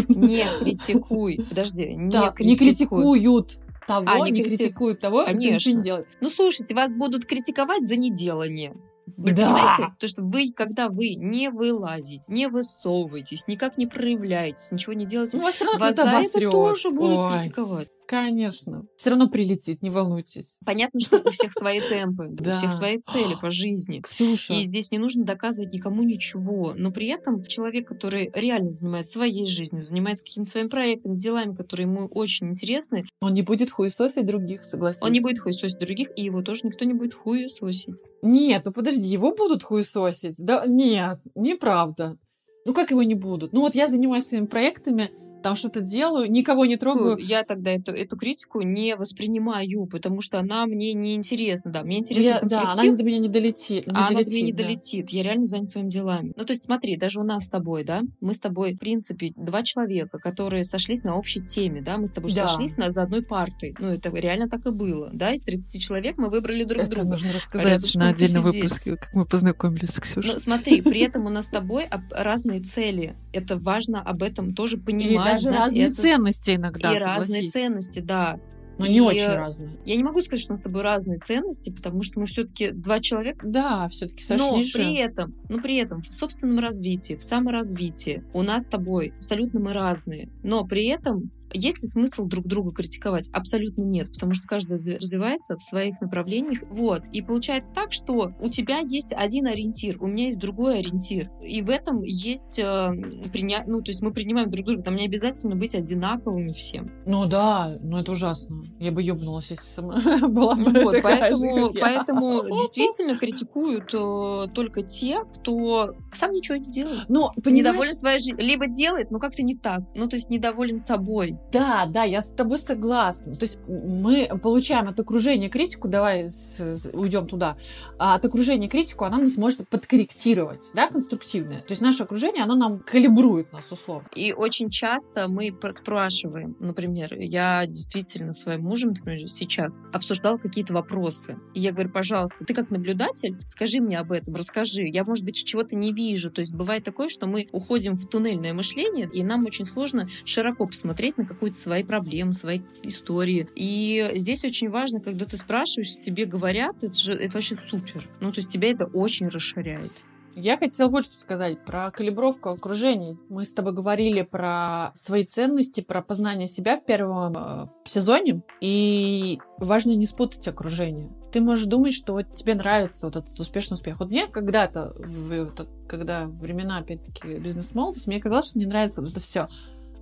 Не критикуй. Подожди, не да, критикуй. Не критикуют того, а, не, не крити... критикуют того, Конечно. кто ничего не делает. Ну, слушайте, вас будут критиковать за неделание. Вы Да. понимаете? То, что вы, когда вы не вылазите, не высовываетесь, никак не проявляетесь, ничего не делаете, Ну, вас вас за это тоже будут критиковать. Конечно. Все равно прилетит, не волнуйтесь. Понятно, что у всех свои темпы, у всех свои цели по жизни. Ксюша. И здесь не нужно доказывать никому ничего. Но при этом человек, который реально занимается своей жизнью, занимается какими-то своими проектами, делами, которые ему очень интересны, Он не будет хуесосить других, согласись. он не будет хуесосить других, и его тоже никто не будет хуесосить. Нет, ну подожди, его будут хуесосить? Да, нет, неправда. Ну как его не будут? Ну вот я занимаюсь своими проектами, там что-то делаю, никого не трогаю. Я тогда эту, эту критику не воспринимаю, потому что она мне не интересна. Да, мне интересно Я- да, она до меня не долетит. не а она до долетит, меня не да. долетит. Я реально занят своими делами. Ну, то есть, смотри, даже у нас с тобой, да, мы с тобой, в принципе, два человека, которые сошлись на общей теме, да, мы с тобой Да. сошлись на, за одной партой. Ну, это реально так и было, да, из 30 человек мы выбрали друг Это друга. нужно рассказать Рядышком на отдельном выпуске, как мы познакомились с Ксюшей. Но смотри, при этом у нас с тобой об- разные цели. Это важно об этом тоже понимать. Даже знать, разные это- ценности иногда, И разные согласись. ценности, да. Но не И, очень э, разные. Я не могу сказать, что у нас с тобой разные ценности, потому что мы все-таки два человека. Да, все-таки Но сошлись же. при этом, но при этом в собственном развитии, в саморазвитии у нас с тобой абсолютно мы разные. Но при этом есть ли смысл друг друга критиковать? Абсолютно нет, потому что каждый разви- развивается в своих направлениях. Вот. И получается так, что у тебя есть один ориентир, у меня есть другой ориентир. И в этом есть э, приня... ну, то есть мы принимаем друг друга. Там не обязательно быть одинаковыми всем. Ну да, ну это ужасно. Я бы ебнулась, если сама [LAUGHS] была бы вот, поэтому, поэтому [LAUGHS] действительно критикуют э, только те, кто сам ничего не делает. Ну, недоволен своей жизнью. Либо делает, но как-то не так. Ну, то есть недоволен собой. Да, да, я с тобой согласна. То есть мы получаем от окружения критику, давай с- с- уйдем туда, а от окружения критику она нас может подкорректировать, да, конструктивное. То есть наше окружение, оно нам калибрует нас условно. И очень часто мы пр- спрашиваем, например, я действительно своим мужем, например, сейчас обсуждал какие-то вопросы. И я говорю, пожалуйста, ты как наблюдатель, скажи мне об этом, расскажи. Я, может быть, чего-то не вижу. То есть бывает такое, что мы уходим в туннельное мышление, и нам очень сложно широко посмотреть на какие-то свои проблемы, свои истории. И здесь очень важно, когда ты спрашиваешь, тебе говорят, это же это вообще супер. Ну, то есть тебя это очень расширяет. Я хотела вот что сказать про калибровку окружения. Мы с тобой говорили про свои ценности, про познание себя в первом э, сезоне. И важно не спутать окружение. Ты можешь думать, что вот тебе нравится вот этот успешный успех. Вот мне когда-то, в, когда времена, опять-таки, бизнес-молодости, мне казалось, что мне нравится вот это все.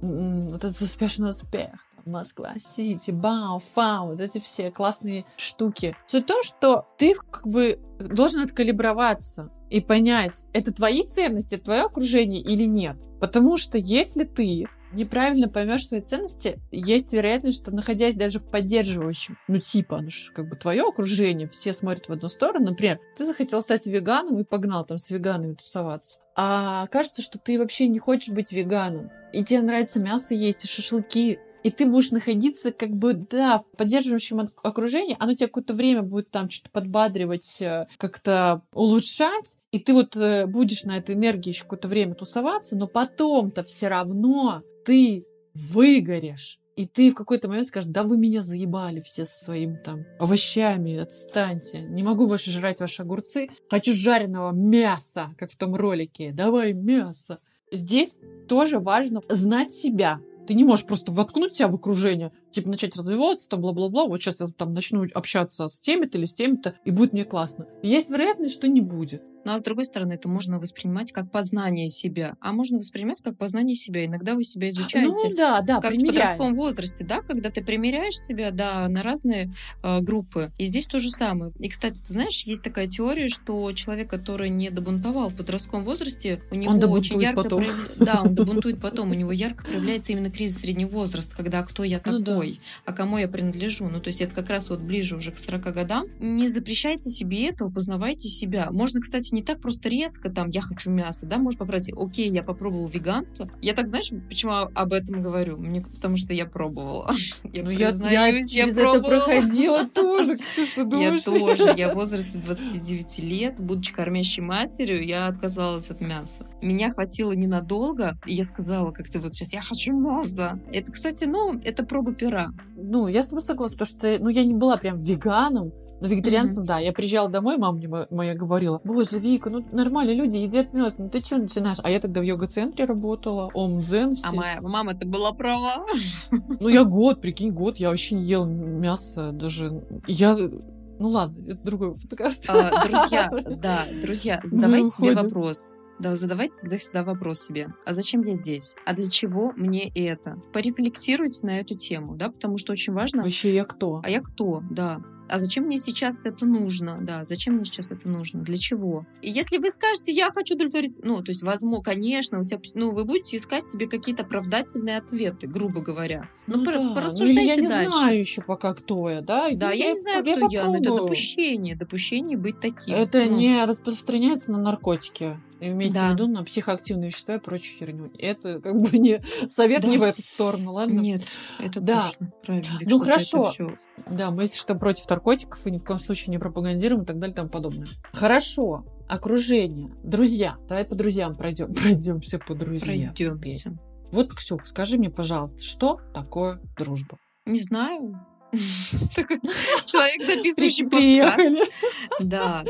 Вот этот успешный успех. Москва, Сити, Бау, Фау, вот эти все классные штуки. Суть в том, что ты как бы должен откалиброваться и понять, это твои ценности, твое окружение или нет. Потому что если ты неправильно поймешь свои ценности, есть вероятность, что находясь даже в поддерживающем, ну типа, ну как бы твое окружение, все смотрят в одну сторону, например, ты захотел стать веганом и погнал там с веганами тусоваться. А кажется, что ты вообще не хочешь быть веганом, и тебе нравится мясо есть, и шашлыки, и ты будешь находиться как бы, да, в поддерживающем ок- окружении, оно тебе какое-то время будет там что-то подбадривать, э, как-то улучшать, и ты вот э, будешь на этой энергии еще какое-то время тусоваться, но потом-то все равно ты выгоришь. И ты в какой-то момент скажешь, да вы меня заебали все со своими там овощами, отстаньте. Не могу больше жрать ваши огурцы. Хочу жареного мяса, как в том ролике. Давай мясо. Здесь тоже важно знать себя. Ты не можешь просто воткнуть себя в окружение, типа начать развиваться, там, бла-бла-бла. Вот сейчас я там начну общаться с теми-то или с теми-то, и будет мне классно. Есть вероятность, что не будет. Ну а с другой стороны, это можно воспринимать как познание себя, а можно воспринимать как познание себя. Иногда вы себя изучаете. Ну да, да, как в примеряй. подростковом возрасте, да, когда ты примеряешь себя, да, на разные э, группы. И здесь то же самое. И, кстати, ты знаешь, есть такая теория, что человек, который не добунтовал в подростковом возрасте, у него добунтует очень ярко потом. прояв- да, он [LAUGHS] добунтует потом, у него ярко проявляется именно кризис среднего возраста, когда кто я Ну да. Такой, а кому я принадлежу. Ну, то есть это как раз вот ближе уже к 40 годам. Не запрещайте себе этого, познавайте себя. Можно, кстати, не так просто резко, там, я хочу мясо, да, можно попробовать, окей, я попробовал веганство. Я так, знаешь, почему об этом говорю? Мне, потому что я пробовала. [LAUGHS] Я Ну, я, я я через это пробовала. проходила [LAUGHS] тоже, Ксюш, ты Я тоже. Я в [LAUGHS] возрасте 29 лет, будучи кормящей матерью, я отказалась от мяса. Меня хватило ненадолго, и я сказала, как ты вот сейчас, я хочу мясо. Это, кстати, ну, это проба пера. Ну, я с тобой согласна, потому что ну, я не была прям веганом, Но вегетарианцам, да, я приезжала домой, мама мне моя говорила, боже, Вика, ну нормально, люди едят мясо, ну ты что начинаешь? А я тогда в йога-центре работала, омдзен. А моя мама-то была права. Ну я год, прикинь, год, я вообще не ела мясо даже. Я ну ладно, это другой подкаст. А, друзья, [LAUGHS] да, друзья, задавайте себе вопрос. Да, задавайте всегда, всегда вопрос себе. А зачем я здесь? А для чего мне это? Порефлексируйте на эту тему, да, потому что очень важно... Вообще я кто? А я кто, да а зачем мне сейчас это нужно? Да, зачем мне сейчас это нужно? Для чего? И если вы скажете, я хочу удовлетворить, ну, то есть, возможно, конечно, у тебя, ну, вы будете искать себе какие-то оправдательные ответы, грубо говоря. Ну, ну да. порассуждайте ну, я не дальше. знаю еще пока, кто я, да? Да, я, я не знаю, я кто я, но это допущение, допущение быть таким. Это ну. не распространяется на наркотики. Имейте да. в виду на психоактивные вещества и прочую херню. Это как бы не совет да. не в эту сторону, ладно? Нет, это да. точно. Правильно. Ну хорошо. Все... Да, мы если что против наркотиков и ни в коем случае не пропагандируем и так далее и тому подобное. Хорошо. Окружение. Друзья. Давай по друзьям пройдем. [LAUGHS] Пройдемся по друзьям. Пройдемся. Вот, Ксюх, скажи мне, пожалуйста, что такое дружба? Не знаю. [LAUGHS] Человек, записывающий подкаст. Да.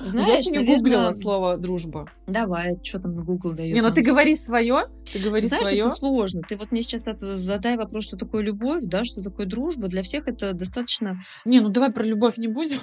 Знаешь, Я не гуглила слово дружба. Давай, что там Google дает. Не, ну ты говори свое, ты говори Знаешь, свое. это сложно. Ты вот мне сейчас задай вопрос, что такое любовь, да, что такое дружба. Для всех это достаточно... Не, ну давай про любовь не будем.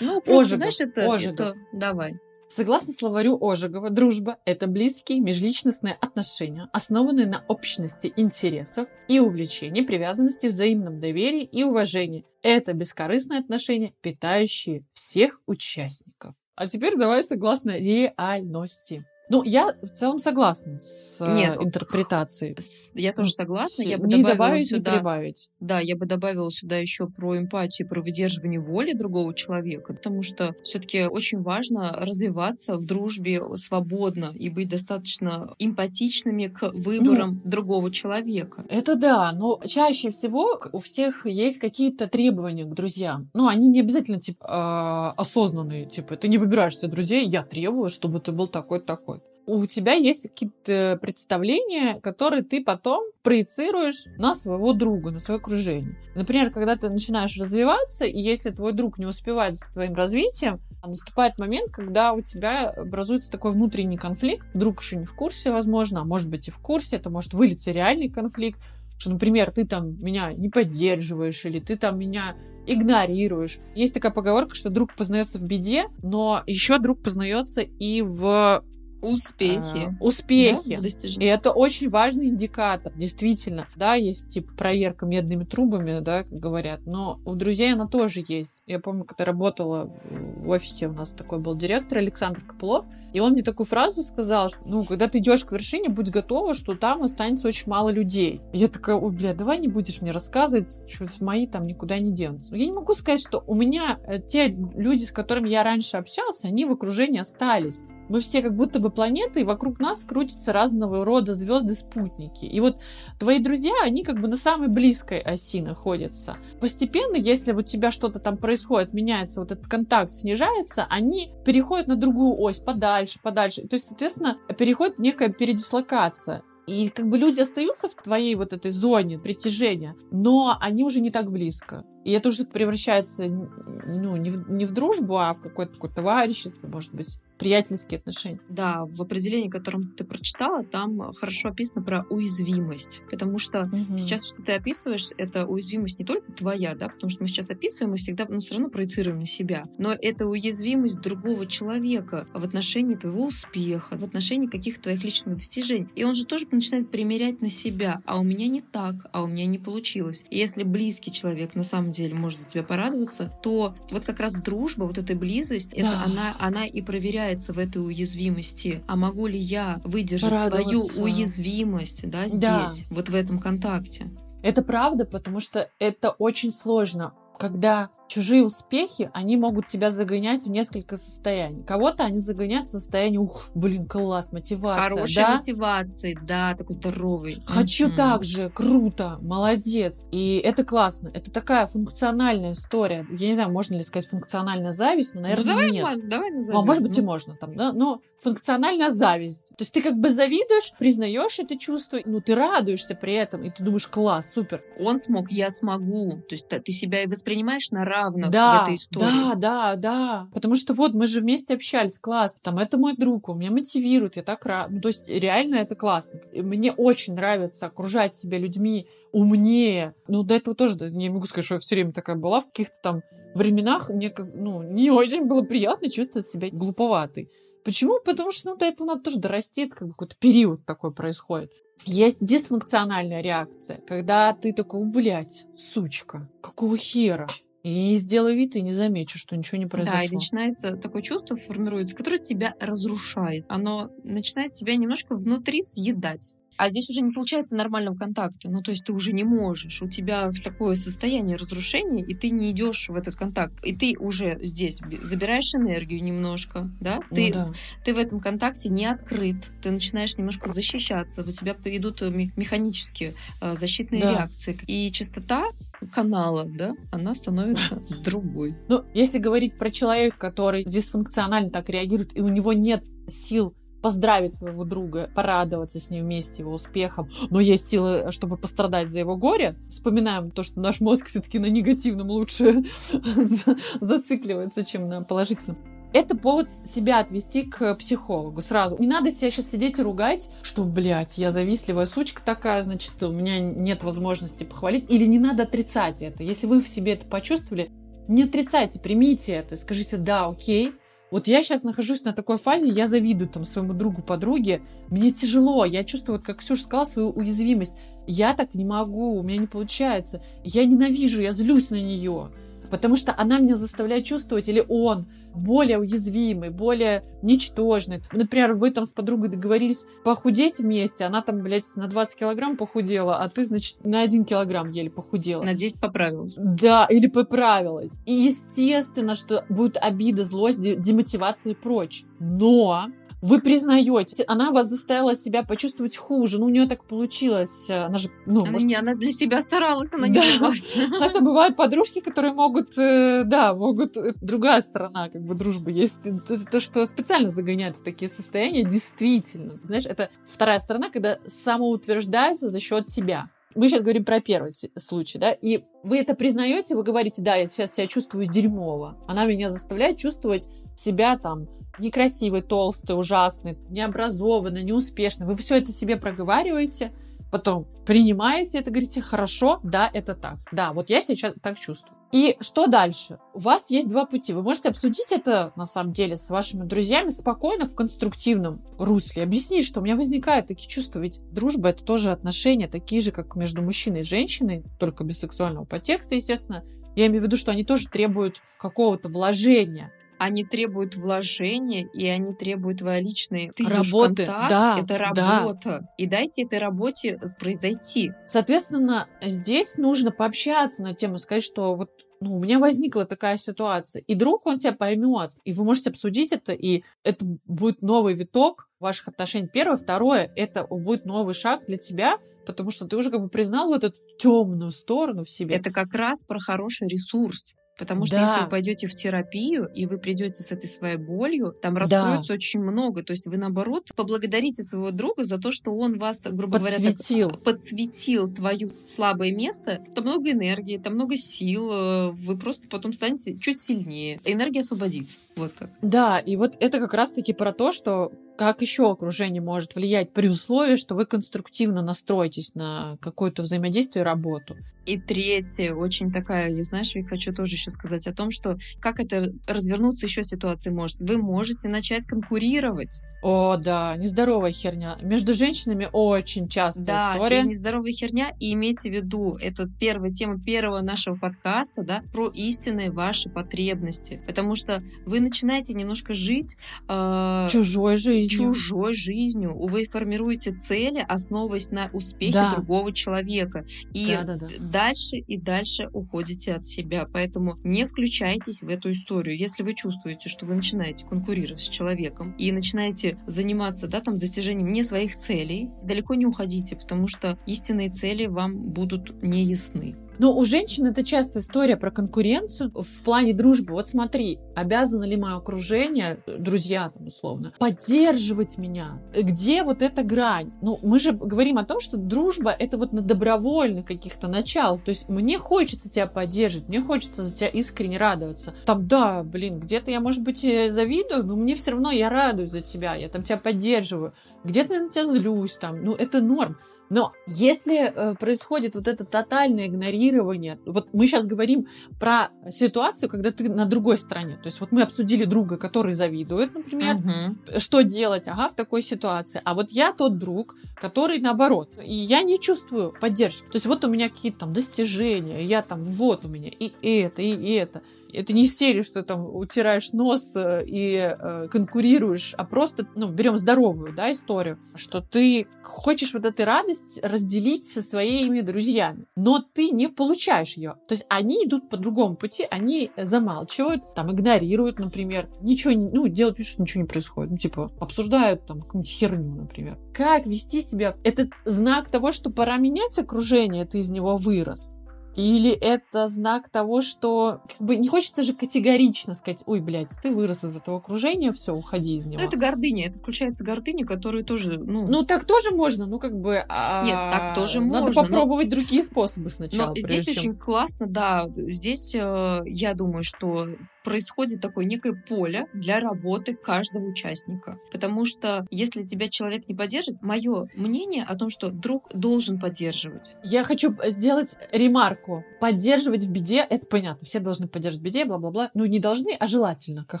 Ну, просто, знаешь, это... это... Давай. Согласно словарю Ожегова, дружба – это близкие межличностные отношения, основанные на общности интересов и увлечений, привязанности, взаимном доверии и уважении. Это бескорыстные отношения, питающие всех участников. А теперь давай согласно реальности. Ну, я в целом согласна с э, Нет, интерпретацией. Я тоже согласна. Я бы не добавить, сюда, не прибавить. Да, я бы добавила сюда еще про эмпатию, про выдерживание воли другого человека, потому что все-таки очень важно развиваться в дружбе свободно и быть достаточно эмпатичными к выборам ну, другого человека. Это да, но чаще всего у всех есть какие-то требования к друзьям. Ну, они не обязательно типа осознанные, типа ты не выбираешь себе друзей, я требую, чтобы ты был такой-такой у тебя есть какие-то представления, которые ты потом проецируешь на своего друга, на свое окружение. Например, когда ты начинаешь развиваться, и если твой друг не успевает с твоим развитием, наступает момент, когда у тебя образуется такой внутренний конфликт, друг еще не в курсе, возможно, а может быть и в курсе, это может вылиться реальный конфликт, что, например, ты там меня не поддерживаешь, или ты там меня игнорируешь. Есть такая поговорка, что друг познается в беде, но еще друг познается и в Успехи. А, успехи. Да, и это очень важный индикатор, действительно. Да, есть типа проверка медными трубами, да, как говорят, но у друзей она тоже есть. Я помню, когда работала в офисе, у нас такой был директор Александр Копылов, и он мне такую фразу сказал, что, ну, когда ты идешь к вершине, будь готова, что там останется очень мало людей. Я такая, ой, бля, давай не будешь мне рассказывать, что мои там никуда не денутся. Я не могу сказать, что у меня э, те люди, с которыми я раньше общался, они в окружении остались мы все как будто бы планеты, и вокруг нас крутятся разного рода звезды, спутники. И вот твои друзья, они как бы на самой близкой оси находятся. Постепенно, если у тебя что-то там происходит, меняется, вот этот контакт снижается, они переходят на другую ось, подальше, подальше. То есть, соответственно, переходит некая передислокация. И как бы люди остаются в твоей вот этой зоне притяжения, но они уже не так близко. И это уже превращается ну, не, в, не в дружбу, а в какое-то такое товарищество, может быть приятельские отношения. Да, в определении, которым ты прочитала, там хорошо описано про уязвимость. Потому что угу. сейчас, что ты описываешь, это уязвимость не только твоя, да, потому что мы сейчас описываем и всегда, ну, все равно проецируем на себя. Но это уязвимость другого человека в отношении твоего успеха, в отношении каких-то твоих личных достижений. И он же тоже начинает примерять на себя. А у меня не так, а у меня не получилось. И если близкий человек на самом деле может за тебя порадоваться, то вот как раз дружба, вот эта близость, да. это она, она и проверяет нуждается в этой уязвимости, а могу ли я выдержать свою уязвимость да, здесь, да. вот в этом контакте. Это правда, потому что это очень сложно, когда чужие успехи, они могут тебя загонять в несколько состояний. Кого-то они загоняют в состояние, ух, блин, класс, мотивация. Хорошей да? мотивации, да, такой здоровый. Хочу mm-hmm. так же, круто, молодец. И это классно. Это такая функциональная история. Я не знаю, можно ли сказать функциональная зависть, но, наверное, ну, давай, нет. Ман, давай назовем. Ну, а может быть, ну. и можно там, да? Но функциональная зависть. То есть ты как бы завидуешь, признаешь это чувство, ну, ты радуешься при этом, и ты думаешь, класс, супер. Он смог, я смогу. То есть ты себя и воспринимаешь на равных равных да, в этой истории. Да, да, да. Потому что вот мы же вместе общались, класс. Там это мой друг, он меня мотивирует, я так рад. Ну, то есть реально это классно. И мне очень нравится окружать себя людьми умнее. Ну, до этого тоже не могу сказать, что я все время такая была в каких-то там временах. Мне ну, не очень было приятно чувствовать себя глуповатой. Почему? Потому что ну, до этого надо тоже дорасти, это как бы какой-то период такой происходит. Есть дисфункциональная реакция, когда ты такой, блядь, сучка, какого хера? И сделай вид, и не замечу, что ничего не произошло. Да, и начинается такое чувство формируется, которое тебя разрушает. Оно начинает тебя немножко внутри съедать. А здесь уже не получается нормального контакта. Ну, то есть ты уже не можешь. У тебя в такое состояние разрушения, и ты не идешь в этот контакт. И ты уже здесь забираешь энергию немножко, да? Ну ты, да. ты в этом контакте не открыт. Ты начинаешь немножко защищаться. У тебя идут э, механические э, защитные Да. реакции. И частота канала, да, она становится [LAUGHS] другой. Ну, если говорить про человека, который дисфункционально так реагирует, и у него нет сил поздравить своего друга, порадоваться с ним вместе его успехом, но есть силы, чтобы пострадать за его горе. Вспоминаем то, что наш мозг все-таки на негативном лучше [LAUGHS] за- зацикливается, чем на положительном. Это повод себя отвести к психологу сразу. Не надо себя сейчас сидеть и ругать, что, блядь, я завистливая сучка такая, значит, у меня нет возможности похвалить. Или не надо отрицать это. Если вы в себе это почувствовали, не отрицайте, примите это, скажите, да, окей, вот я сейчас нахожусь на такой фазе, я завидую там своему другу, подруге, мне тяжело, я чувствую, вот как Ксюша сказала, свою уязвимость. Я так не могу, у меня не получается. Я ненавижу, я злюсь на нее, потому что она меня заставляет чувствовать, или он, более уязвимый, более ничтожный. Например, вы там с подругой договорились похудеть вместе, она там, блядь, на 20 килограмм похудела, а ты, значит, на 1 килограмм еле похудела. Надеюсь, поправилась. Да, или поправилась. И естественно, что будет обида, злость, де- демотивация и прочее. Но вы признаете, она вас заставила себя почувствовать хуже. Ну, у нее так получилось. Она же, ну, Она, может, не, она для себя старалась, она Да. не влилась. [LAUGHS] Хотя бывают подружки, которые могут, э, да, могут... э, Другая сторона как бы дружбы есть. То, то, что специально загоняют в такие состояния, действительно. Знаешь, это вторая сторона, когда самоутверждается за счет тебя. Мы сейчас говорим про первый случай, да, и вы это признаете, вы говорите, да, я сейчас себя чувствую дерьмово. Она меня заставляет чувствовать себя там некрасивой, толстой, ужасной, необразованной, неуспешной. Вы все это себе проговариваете, потом принимаете это, говорите, хорошо, да, это так. Да, вот я сейчас так чувствую. И что дальше? У вас есть два пути. Вы можете обсудить это, на самом деле, с вашими друзьями спокойно, в конструктивном русле. Объяснить, что у меня возникают такие чувства. Ведь дружба — это тоже отношения, такие же, как между мужчиной и женщиной, только без сексуального подтекста, естественно. Я имею в виду, что они тоже требуют какого-то вложения. Они требуют вложения, и они требуют твоей личной... Ты Работы, контакт, да, это да. работа. И дайте этой работе произойти. Соответственно, здесь нужно пообщаться на тему, сказать, что вот ну, у меня возникла такая ситуация, и друг, он тебя поймет, и вы можете обсудить это, и это будет новый виток ваших отношений. Первое. Второе, это будет новый шаг для тебя, потому что ты уже как бы признал вот эту темную сторону в себе. Это как раз про хороший ресурс. Потому что Да. если вы пойдете в терапию, и вы придете с этой своей болью, там раскроется очень много. То есть вы, наоборот, поблагодарите своего друга за то, что он вас, грубо говоря, так Подсветил. подсветил твое слабое место, там много энергии, там много сил, э, вы просто потом станете чуть сильнее. Энергия освободится. Вот как. Да, и вот это как раз-таки про то, что как еще окружение может влиять при условии, что вы конструктивно настроитесь на какое-то взаимодействие и работу. И третье, очень такая, я знаешь, я хочу тоже еще сказать о том, что как это развернуться еще ситуации может. Вы можете начать конкурировать. О, да, нездоровая херня. Между женщинами очень частая Да, история. и нездоровая херня. И имейте в виду, это первая тема первого нашего подкаста, да, про истинные ваши потребности. Потому что вы начинаете немножко жить э, Чужой жизнью. Чужой жизнью. Вы формируете цели, основываясь на успехе Да. другого человека. И Да-да-да. дальше и дальше уходите от себя. Поэтому не включайтесь в эту историю. Если вы чувствуете, что вы начинаете конкурировать с человеком и начинаете заниматься да, там, достижением не своих целей, далеко не уходите, потому что истинные цели вам будут не ясны. Но у женщин это часто история про конкуренцию в плане дружбы. Вот смотри, обязано ли мое окружение, друзья там условно, поддерживать меня? Где вот эта грань? Ну, мы же говорим о том, что дружба это вот на добровольных каких-то начал. То есть мне хочется тебя поддерживать, мне хочется за тебя искренне радоваться. Там, да, блин, где-то я, может быть, завидую, но мне все равно я радуюсь за тебя, я там тебя поддерживаю. Где-то я на тебя злюсь там, ну, это норм. Но если э, происходит вот это тотальное игнорирование, вот мы сейчас говорим про ситуацию, когда ты на другой стороне. То есть вот мы обсудили друга, который завидует, например, угу. что делать, ага, в такой ситуации. А вот я тот друг, который наоборот, и я не чувствую поддержки. То есть вот у меня какие-то там достижения, я там вот у меня и это, и это. Это не серия, что там утираешь нос э, и э, конкурируешь, а просто, ну, берем здоровую, да, историю, что ты хочешь вот эту радость разделить со своими друзьями, но ты не получаешь ее. То есть они идут по другому пути, они замалчивают, там, игнорируют, например, ничего, ну, делают вид, что ничего не происходит, ну, типа, обсуждают там какую-нибудь херню, например. Как вести себя? Это знак того, что пора менять окружение, ты из него вырос. Или это знак того, что как бы не хочется же категорично сказать, ой, блядь, ты вырос из этого окружения, все, уходи из него. Ну, это гордыня, это включается гордыня, которую тоже, ну... Ну, так тоже можно, ну, как бы... А... Нет, так тоже Надо можно. Надо попробовать но... другие способы сначала. Но здесь чем... очень классно, да, здесь э, я думаю, что происходит такое некое поле для работы каждого участника. Потому что если тебя человек не поддержит, мое мнение о том, что друг должен поддерживать. Я хочу сделать ремарку. Поддерживать в беде, это понятно. Все должны поддерживать в беде, бла-бла-бла. Ну, не должны, а желательно, как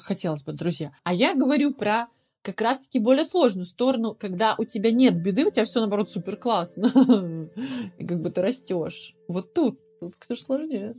хотелось бы, друзья. А я говорю про как раз-таки более сложную сторону, когда у тебя нет беды, у тебя все, наоборот, супер классно. [LAUGHS] И как бы ты растешь. Вот тут, тут кто же сложнее.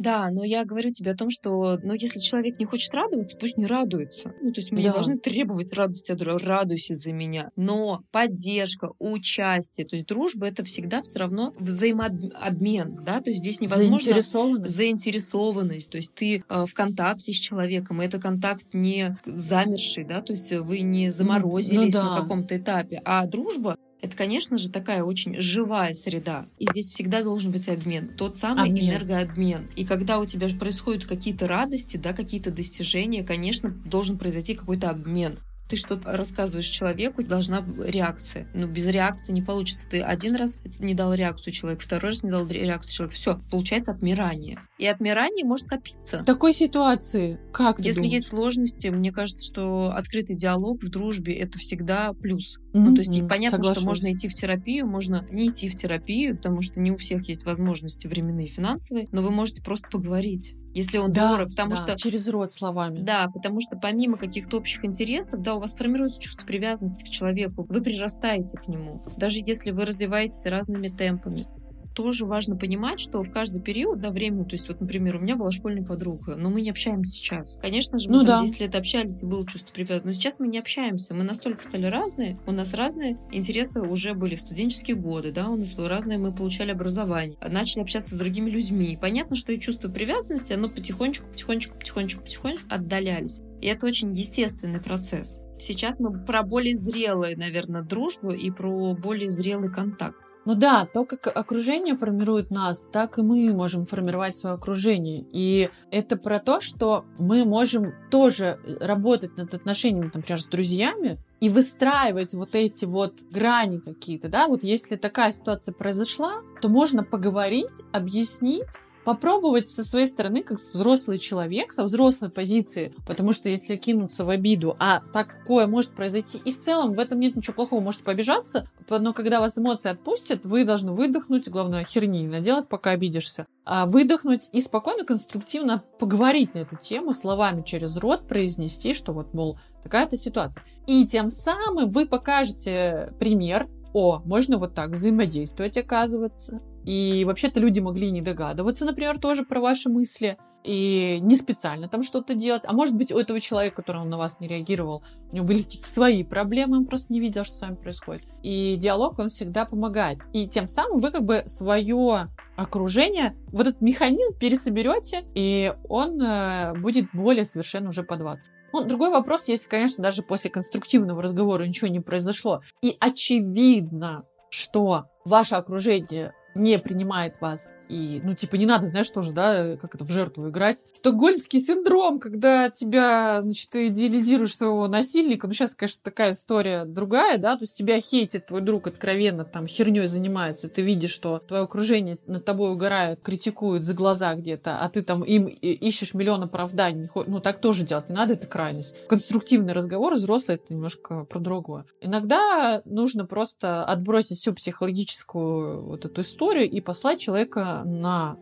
Да, но я говорю тебе о том, что, ну, если человек не хочет радоваться, пусть не радуется. Ну, то есть мы да. не должны требовать радости от друга, радуйся за меня. Но поддержка, участие, то есть дружба это всегда все равно взаимообмен, да, то есть здесь невозможно... Заинтересованность. Заинтересованность, то есть ты э, в контакте с человеком, и это контакт не замерший, да, то есть вы не заморозились ну, ну, да. на каком-то этапе, а дружба это, конечно же, такая очень живая среда. И здесь всегда должен быть обмен. Тот самый обмен. энергообмен. И когда у тебя происходят какие-то радости, да, какие-то достижения, конечно, должен произойти какой-то обмен ты что-то рассказываешь человеку, должна реакция. Ну, без реакции не получится. Ты один раз не дал реакцию человеку, второй раз не дал реакцию человеку. Все, получается отмирание. И отмирание может копиться. В такой ситуации как Если думаешь? есть сложности, мне кажется, что открытый диалог в дружбе это всегда плюс. Mm-hmm. Ну, то есть понятно, Соглашусь. что можно идти в терапию, можно не идти в терапию, потому что не у всех есть возможности временные и финансовые, но вы можете просто поговорить если он да, дорог, потому да, что через рот словами. Да, потому что помимо каких-то общих интересов, да, у вас формируется чувство привязанности к человеку, вы прирастаете к нему, даже если вы развиваетесь разными темпами тоже важно понимать, что в каждый период, да, времени, то есть вот, например, у меня была школьная подруга, но мы не общаемся сейчас. Конечно же, мы ну, там да. 10 лет общались, и было чувство привязанности, но сейчас мы не общаемся, мы настолько стали разные, у нас разные интересы уже были в студенческие годы, да, у нас было разные, мы получали образование, начали общаться с другими людьми. понятно, что и чувство привязанности, оно потихонечку, потихонечку, потихонечку, потихонечку отдалялись. И это очень естественный процесс. Сейчас мы про более зрелую, наверное, дружбу и про более зрелый контакт. Ну да, то, как окружение формирует нас, так и мы можем формировать свое окружение. И это про то, что мы можем тоже работать над отношениями, например, с друзьями, и выстраивать вот эти вот грани какие-то, да, вот если такая ситуация произошла, то можно поговорить, объяснить, попробовать со своей стороны, как взрослый человек, со взрослой позиции, потому что если кинуться в обиду, а такое может произойти, и в целом в этом нет ничего плохого, можете побежаться, но когда вас эмоции отпустят, вы должны выдохнуть, главное, херни не наделать, пока обидишься, а выдохнуть и спокойно, конструктивно поговорить на эту тему, словами через рот произнести, что вот, мол, такая-то ситуация. И тем самым вы покажете пример, о, можно вот так взаимодействовать, оказывается. И вообще-то люди могли не догадываться, например, тоже про ваши мысли и не специально там что-то делать. А может быть, у этого человека, который на вас не реагировал, у него были какие-то свои проблемы, он просто не видел, что с вами происходит. И диалог, он всегда помогает. И тем самым вы как бы свое окружение, вот этот механизм пересоберете, и он э, будет более совершенно уже под вас. Ну, другой вопрос, если, конечно, даже после конструктивного разговора ничего не произошло, и очевидно, что ваше окружение не принимает вас И, ну, типа, не надо, знаешь, тоже, да, как это, в жертву играть. Стокгольмский синдром, когда тебя, значит, ты идеализируешь своего насильника. Ну, сейчас, конечно, такая история другая, да, то есть тебя хейтит твой друг откровенно, там, херней занимается. Ты видишь, что твое окружение над тобой угорают, критикуют за глаза где-то, а ты там им ищешь миллион оправданий. Ну, так тоже делать не надо, это крайность. Конструктивный разговор, взрослый, это немножко про другое. Иногда нужно просто отбросить всю психологическую вот эту историю и послать человека на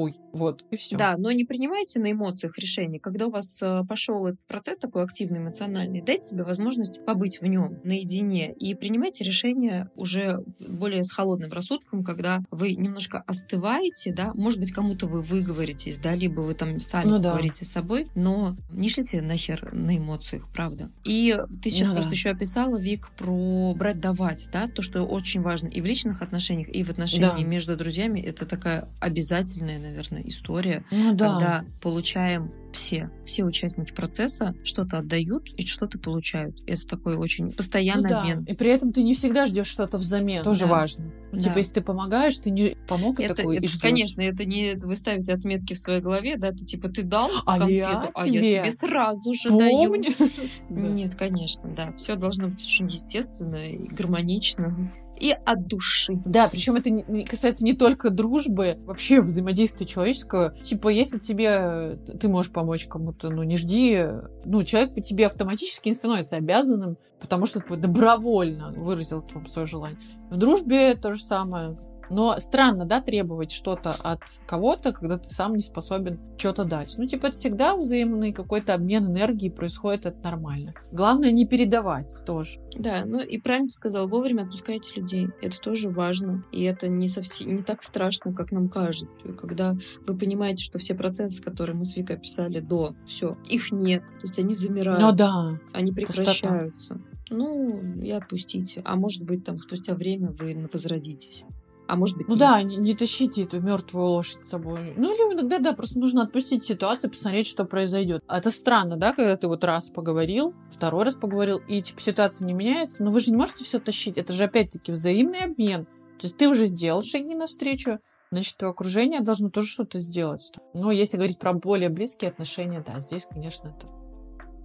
ой, вот, и все. Да, но не принимайте на эмоциях решения. Когда у вас э, пошел этот процесс такой активный, эмоциональный, дайте себе возможность побыть в нем наедине и принимайте решение уже более с холодным рассудком, когда вы немножко остываете, да, может быть, кому-то вы выговоритесь, да, либо вы там сами ну, да. говорите с собой, но не шлите нахер на эмоциях, правда. И ты сейчас ну, просто да. еще описала, Вик, про брать-давать, да, то, что очень важно и в личных отношениях, и в отношениях да. между друзьями, это такая обязательная, наверное, история, ну, да. когда получаем все, все участники процесса что-то отдают и что-то получают. Это такой очень постоянный ну, да. обмен. И при этом ты не всегда ждешь что-то взамен. Тоже да. важно. Ну, да. Типа, если ты помогаешь, ты не помог и это, такой это, и ждешь. Конечно, это не вы ставите отметки в своей голове, да, ты типа ты дал а конфету, я а тебе я тебе сразу же Помни. даю. [LAUGHS] Нет, конечно, да. Все должно быть очень естественно и гармонично и от души. Да, причем это не, касается не только дружбы, вообще взаимодействия человеческого. Типа, если тебе ты можешь помочь кому-то, ну не жди, ну человек по тебе автоматически не становится обязанным, потому что ты добровольно выразил свое желание. В дружбе то же самое. Но странно, да, требовать что-то от кого-то, когда ты сам не способен что-то дать. Ну, типа, это всегда взаимный какой-то обмен энергии происходит, это нормально. Главное не передавать тоже. Да, ну и правильно ты сказал, вовремя отпускайте людей. Это тоже важно. И это не совсем не так страшно, как нам кажется. Когда вы понимаете, что все процессы, которые мы с Викой описали до, все, их нет. То есть они замирают. Ну да. Они прекращаются. Пустота. Ну, и отпустите. А может быть, там спустя время вы возродитесь а может быть... Ну нет. да, не, не тащите эту мертвую лошадь с собой. Ну или иногда, да, просто нужно отпустить ситуацию, посмотреть, что произойдет. Это странно, да, когда ты вот раз поговорил, второй раз поговорил, и типа ситуация не меняется, но вы же не можете все тащить. Это же опять-таки взаимный обмен. То есть ты уже сделал шаги навстречу, значит, твое окружение должно тоже что-то сделать. Но если говорить про более близкие отношения, да, здесь, конечно, это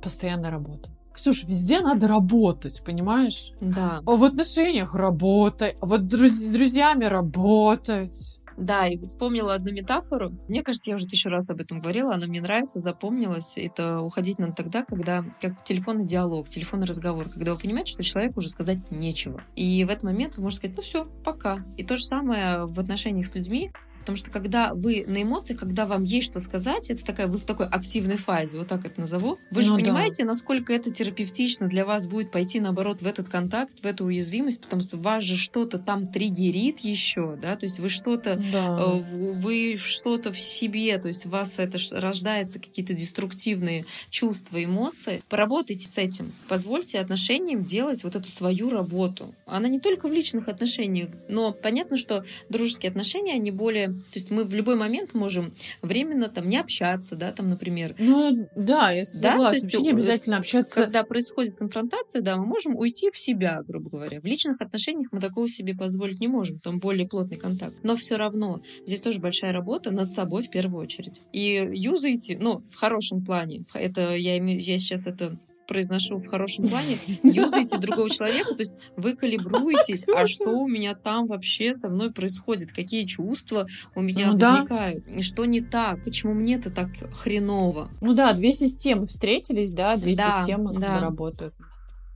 постоянная работа. Ксюша, везде надо работать, понимаешь? Да. А в отношениях работай, а вот с друзьями работать. Да, и вспомнила одну метафору. Мне кажется, я уже тысячу раз об этом говорила, она мне нравится, запомнилась. Это уходить надо тогда, когда как телефонный диалог, телефонный разговор, когда вы понимаете, что человеку уже сказать нечего. И в этот момент вы можете сказать, ну все, пока. И то же самое в отношениях с людьми. Потому что когда вы на эмоциях, когда вам есть что сказать, это такая, вы в такой активной фазе, вот так это назову. Вы же ну, понимаете, да. насколько это терапевтично для вас будет пойти, наоборот, в этот контакт, в эту уязвимость, потому что вас же что-то там триггерит еще, да, то есть вы что-то, да. Э, вы что-то в себе, то есть у вас это рождается какие-то деструктивные чувства, эмоции. Поработайте с этим. Позвольте отношениям делать вот эту свою работу. Она не только в личных отношениях, но понятно, что дружеские отношения, они более то есть мы в любой момент можем временно там не общаться, да, там, например. Ну, да, я согласна. Да? То есть, Вообще не обязательно общаться. Когда происходит конфронтация, да, мы можем уйти в себя, грубо говоря. В личных отношениях мы такого себе позволить не можем, там более плотный контакт. Но все равно здесь тоже большая работа над собой в первую очередь. И юзайте, ну, в хорошем плане. Это я, я сейчас это произношу в хорошем [LAUGHS] плане, юзаете другого человека, то есть вы калибруетесь, а что у меня там вообще со мной происходит, какие чувства у меня ну, возникают, да. что не так, почему мне это так хреново. Ну да, две системы встретились, да, две да, системы да. работают.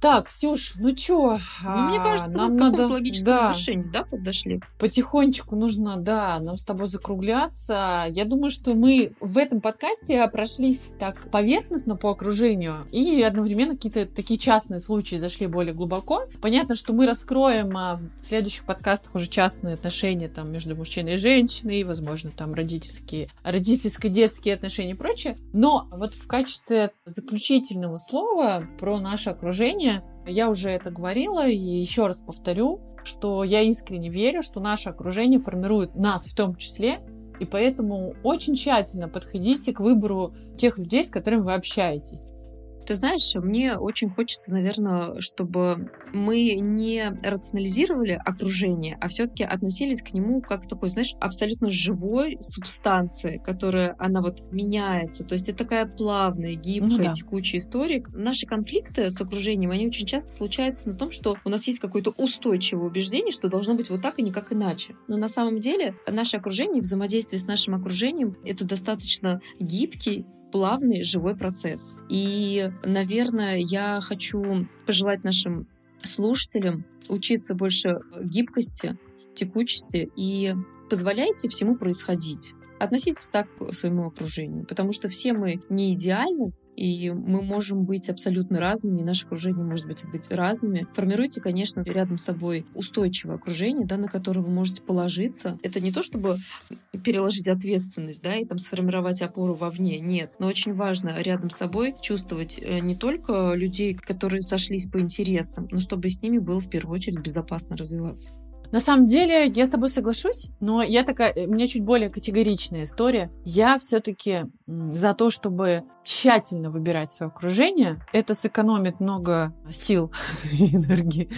Так, Ксюш, ну чё? Ну, мне кажется, нам мы надо... к логическому да, решению, да, подошли? Потихонечку нужно, да, нам с тобой закругляться. Я думаю, что мы в этом подкасте прошлись так поверхностно по окружению и одновременно какие-то такие частные случаи зашли более глубоко. Понятно, что мы раскроем а, в следующих подкастах уже частные отношения там между мужчиной и женщиной, возможно, там родительские, родительско-детские отношения и прочее. Но вот в качестве заключительного слова про наше окружение я уже это говорила и еще раз повторю, что я искренне верю, что наше окружение формирует нас в том числе, и поэтому очень тщательно подходите к выбору тех людей, с которыми вы общаетесь. Ты знаешь, мне очень хочется, наверное, чтобы мы не рационализировали окружение, а все-таки относились к нему как такой, знаешь, абсолютно живой субстанции, которая, она вот меняется. То есть это такая плавная, гибкая, ну, да. текучая история. Наши конфликты с окружением, они очень часто случаются на том, что у нас есть какое-то устойчивое убеждение, что должно быть вот так и никак иначе. Но на самом деле наше окружение, взаимодействие с нашим окружением, это достаточно гибкий плавный живой процесс. И, наверное, я хочу пожелать нашим слушателям учиться больше гибкости, текучести и позволяйте всему происходить. Относитесь так к своему окружению, потому что все мы не идеальны, и мы можем быть абсолютно разными, и наше окружение может быть, быть разными. Формируйте, конечно, рядом с собой устойчивое окружение, да, на которое вы можете положиться. Это не то, чтобы переложить ответственность, да, и там сформировать опору вовне, нет. Но очень важно рядом с собой чувствовать э, не только людей, которые сошлись по интересам, но чтобы с ними было в первую очередь безопасно развиваться. На самом деле, я с тобой соглашусь, но я такая, у меня чуть более категоричная история. Я все-таки за то, чтобы тщательно выбирать свое окружение. Это сэкономит много сил [LAUGHS] и энергии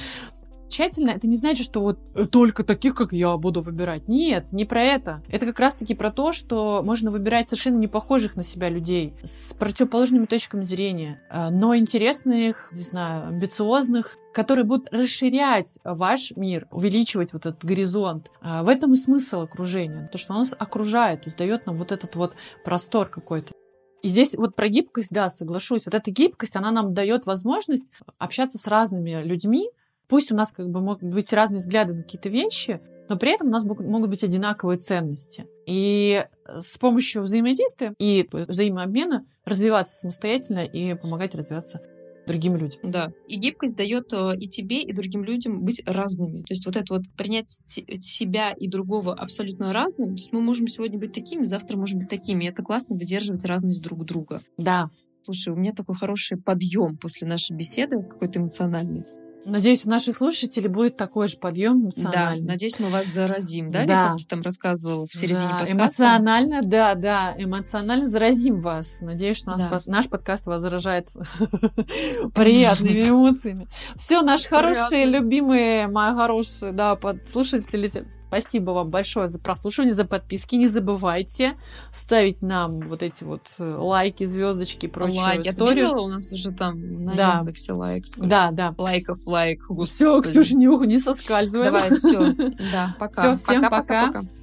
тщательно, это не значит, что вот только таких, как я, буду выбирать. Нет, не про это. Это как раз-таки про то, что можно выбирать совершенно не похожих на себя людей с противоположными точками зрения, э, но интересных, не знаю, амбициозных, которые будут расширять ваш мир, увеличивать вот этот горизонт. Э, в этом и смысл окружения. То, что он нас окружает, то есть дает нам вот этот вот простор какой-то. И здесь вот про гибкость, да, соглашусь. Вот эта гибкость, она нам дает возможность общаться с разными людьми, Пусть у нас как бы могут быть разные взгляды на какие-то вещи, но при этом у нас могут быть одинаковые ценности. И с помощью взаимодействия и взаимообмена развиваться самостоятельно и помогать развиваться другим людям. Да. И гибкость дает э, и тебе, и другим людям быть разными. То есть вот это вот принять себя и другого абсолютно разным. То есть мы можем сегодня быть такими, завтра можем быть такими. И это классно выдерживать разность друг друга. Да. Слушай, у меня такой хороший подъем после нашей беседы, какой-то эмоциональный. Надеюсь, у наших слушателей будет такой же подъем эмоциональный. Да, надеюсь, мы вас заразим, да, да. как ты там рассказывал в середине да, подкаста? Эмоционально, да, да, эмоционально заразим вас. Надеюсь, что нас да. под, наш подкаст вас заражает [LAUGHS] [LAUGHS] приятными эмоциями. Все, наши хорошие, любимые, мои хорошие, да, подслушатели, Спасибо вам большое за прослушивание, за подписки. Не забывайте ставить нам вот эти вот э, лайки, звездочки и прочую Лайки. историю. У нас уже там на да. Яндексе лайк. Да, да. Лайков лайк. Все, Ксюша, не, не соскальзывай. Давай, все. [LAUGHS] Да, пока. Все, всем пока. пока. пока.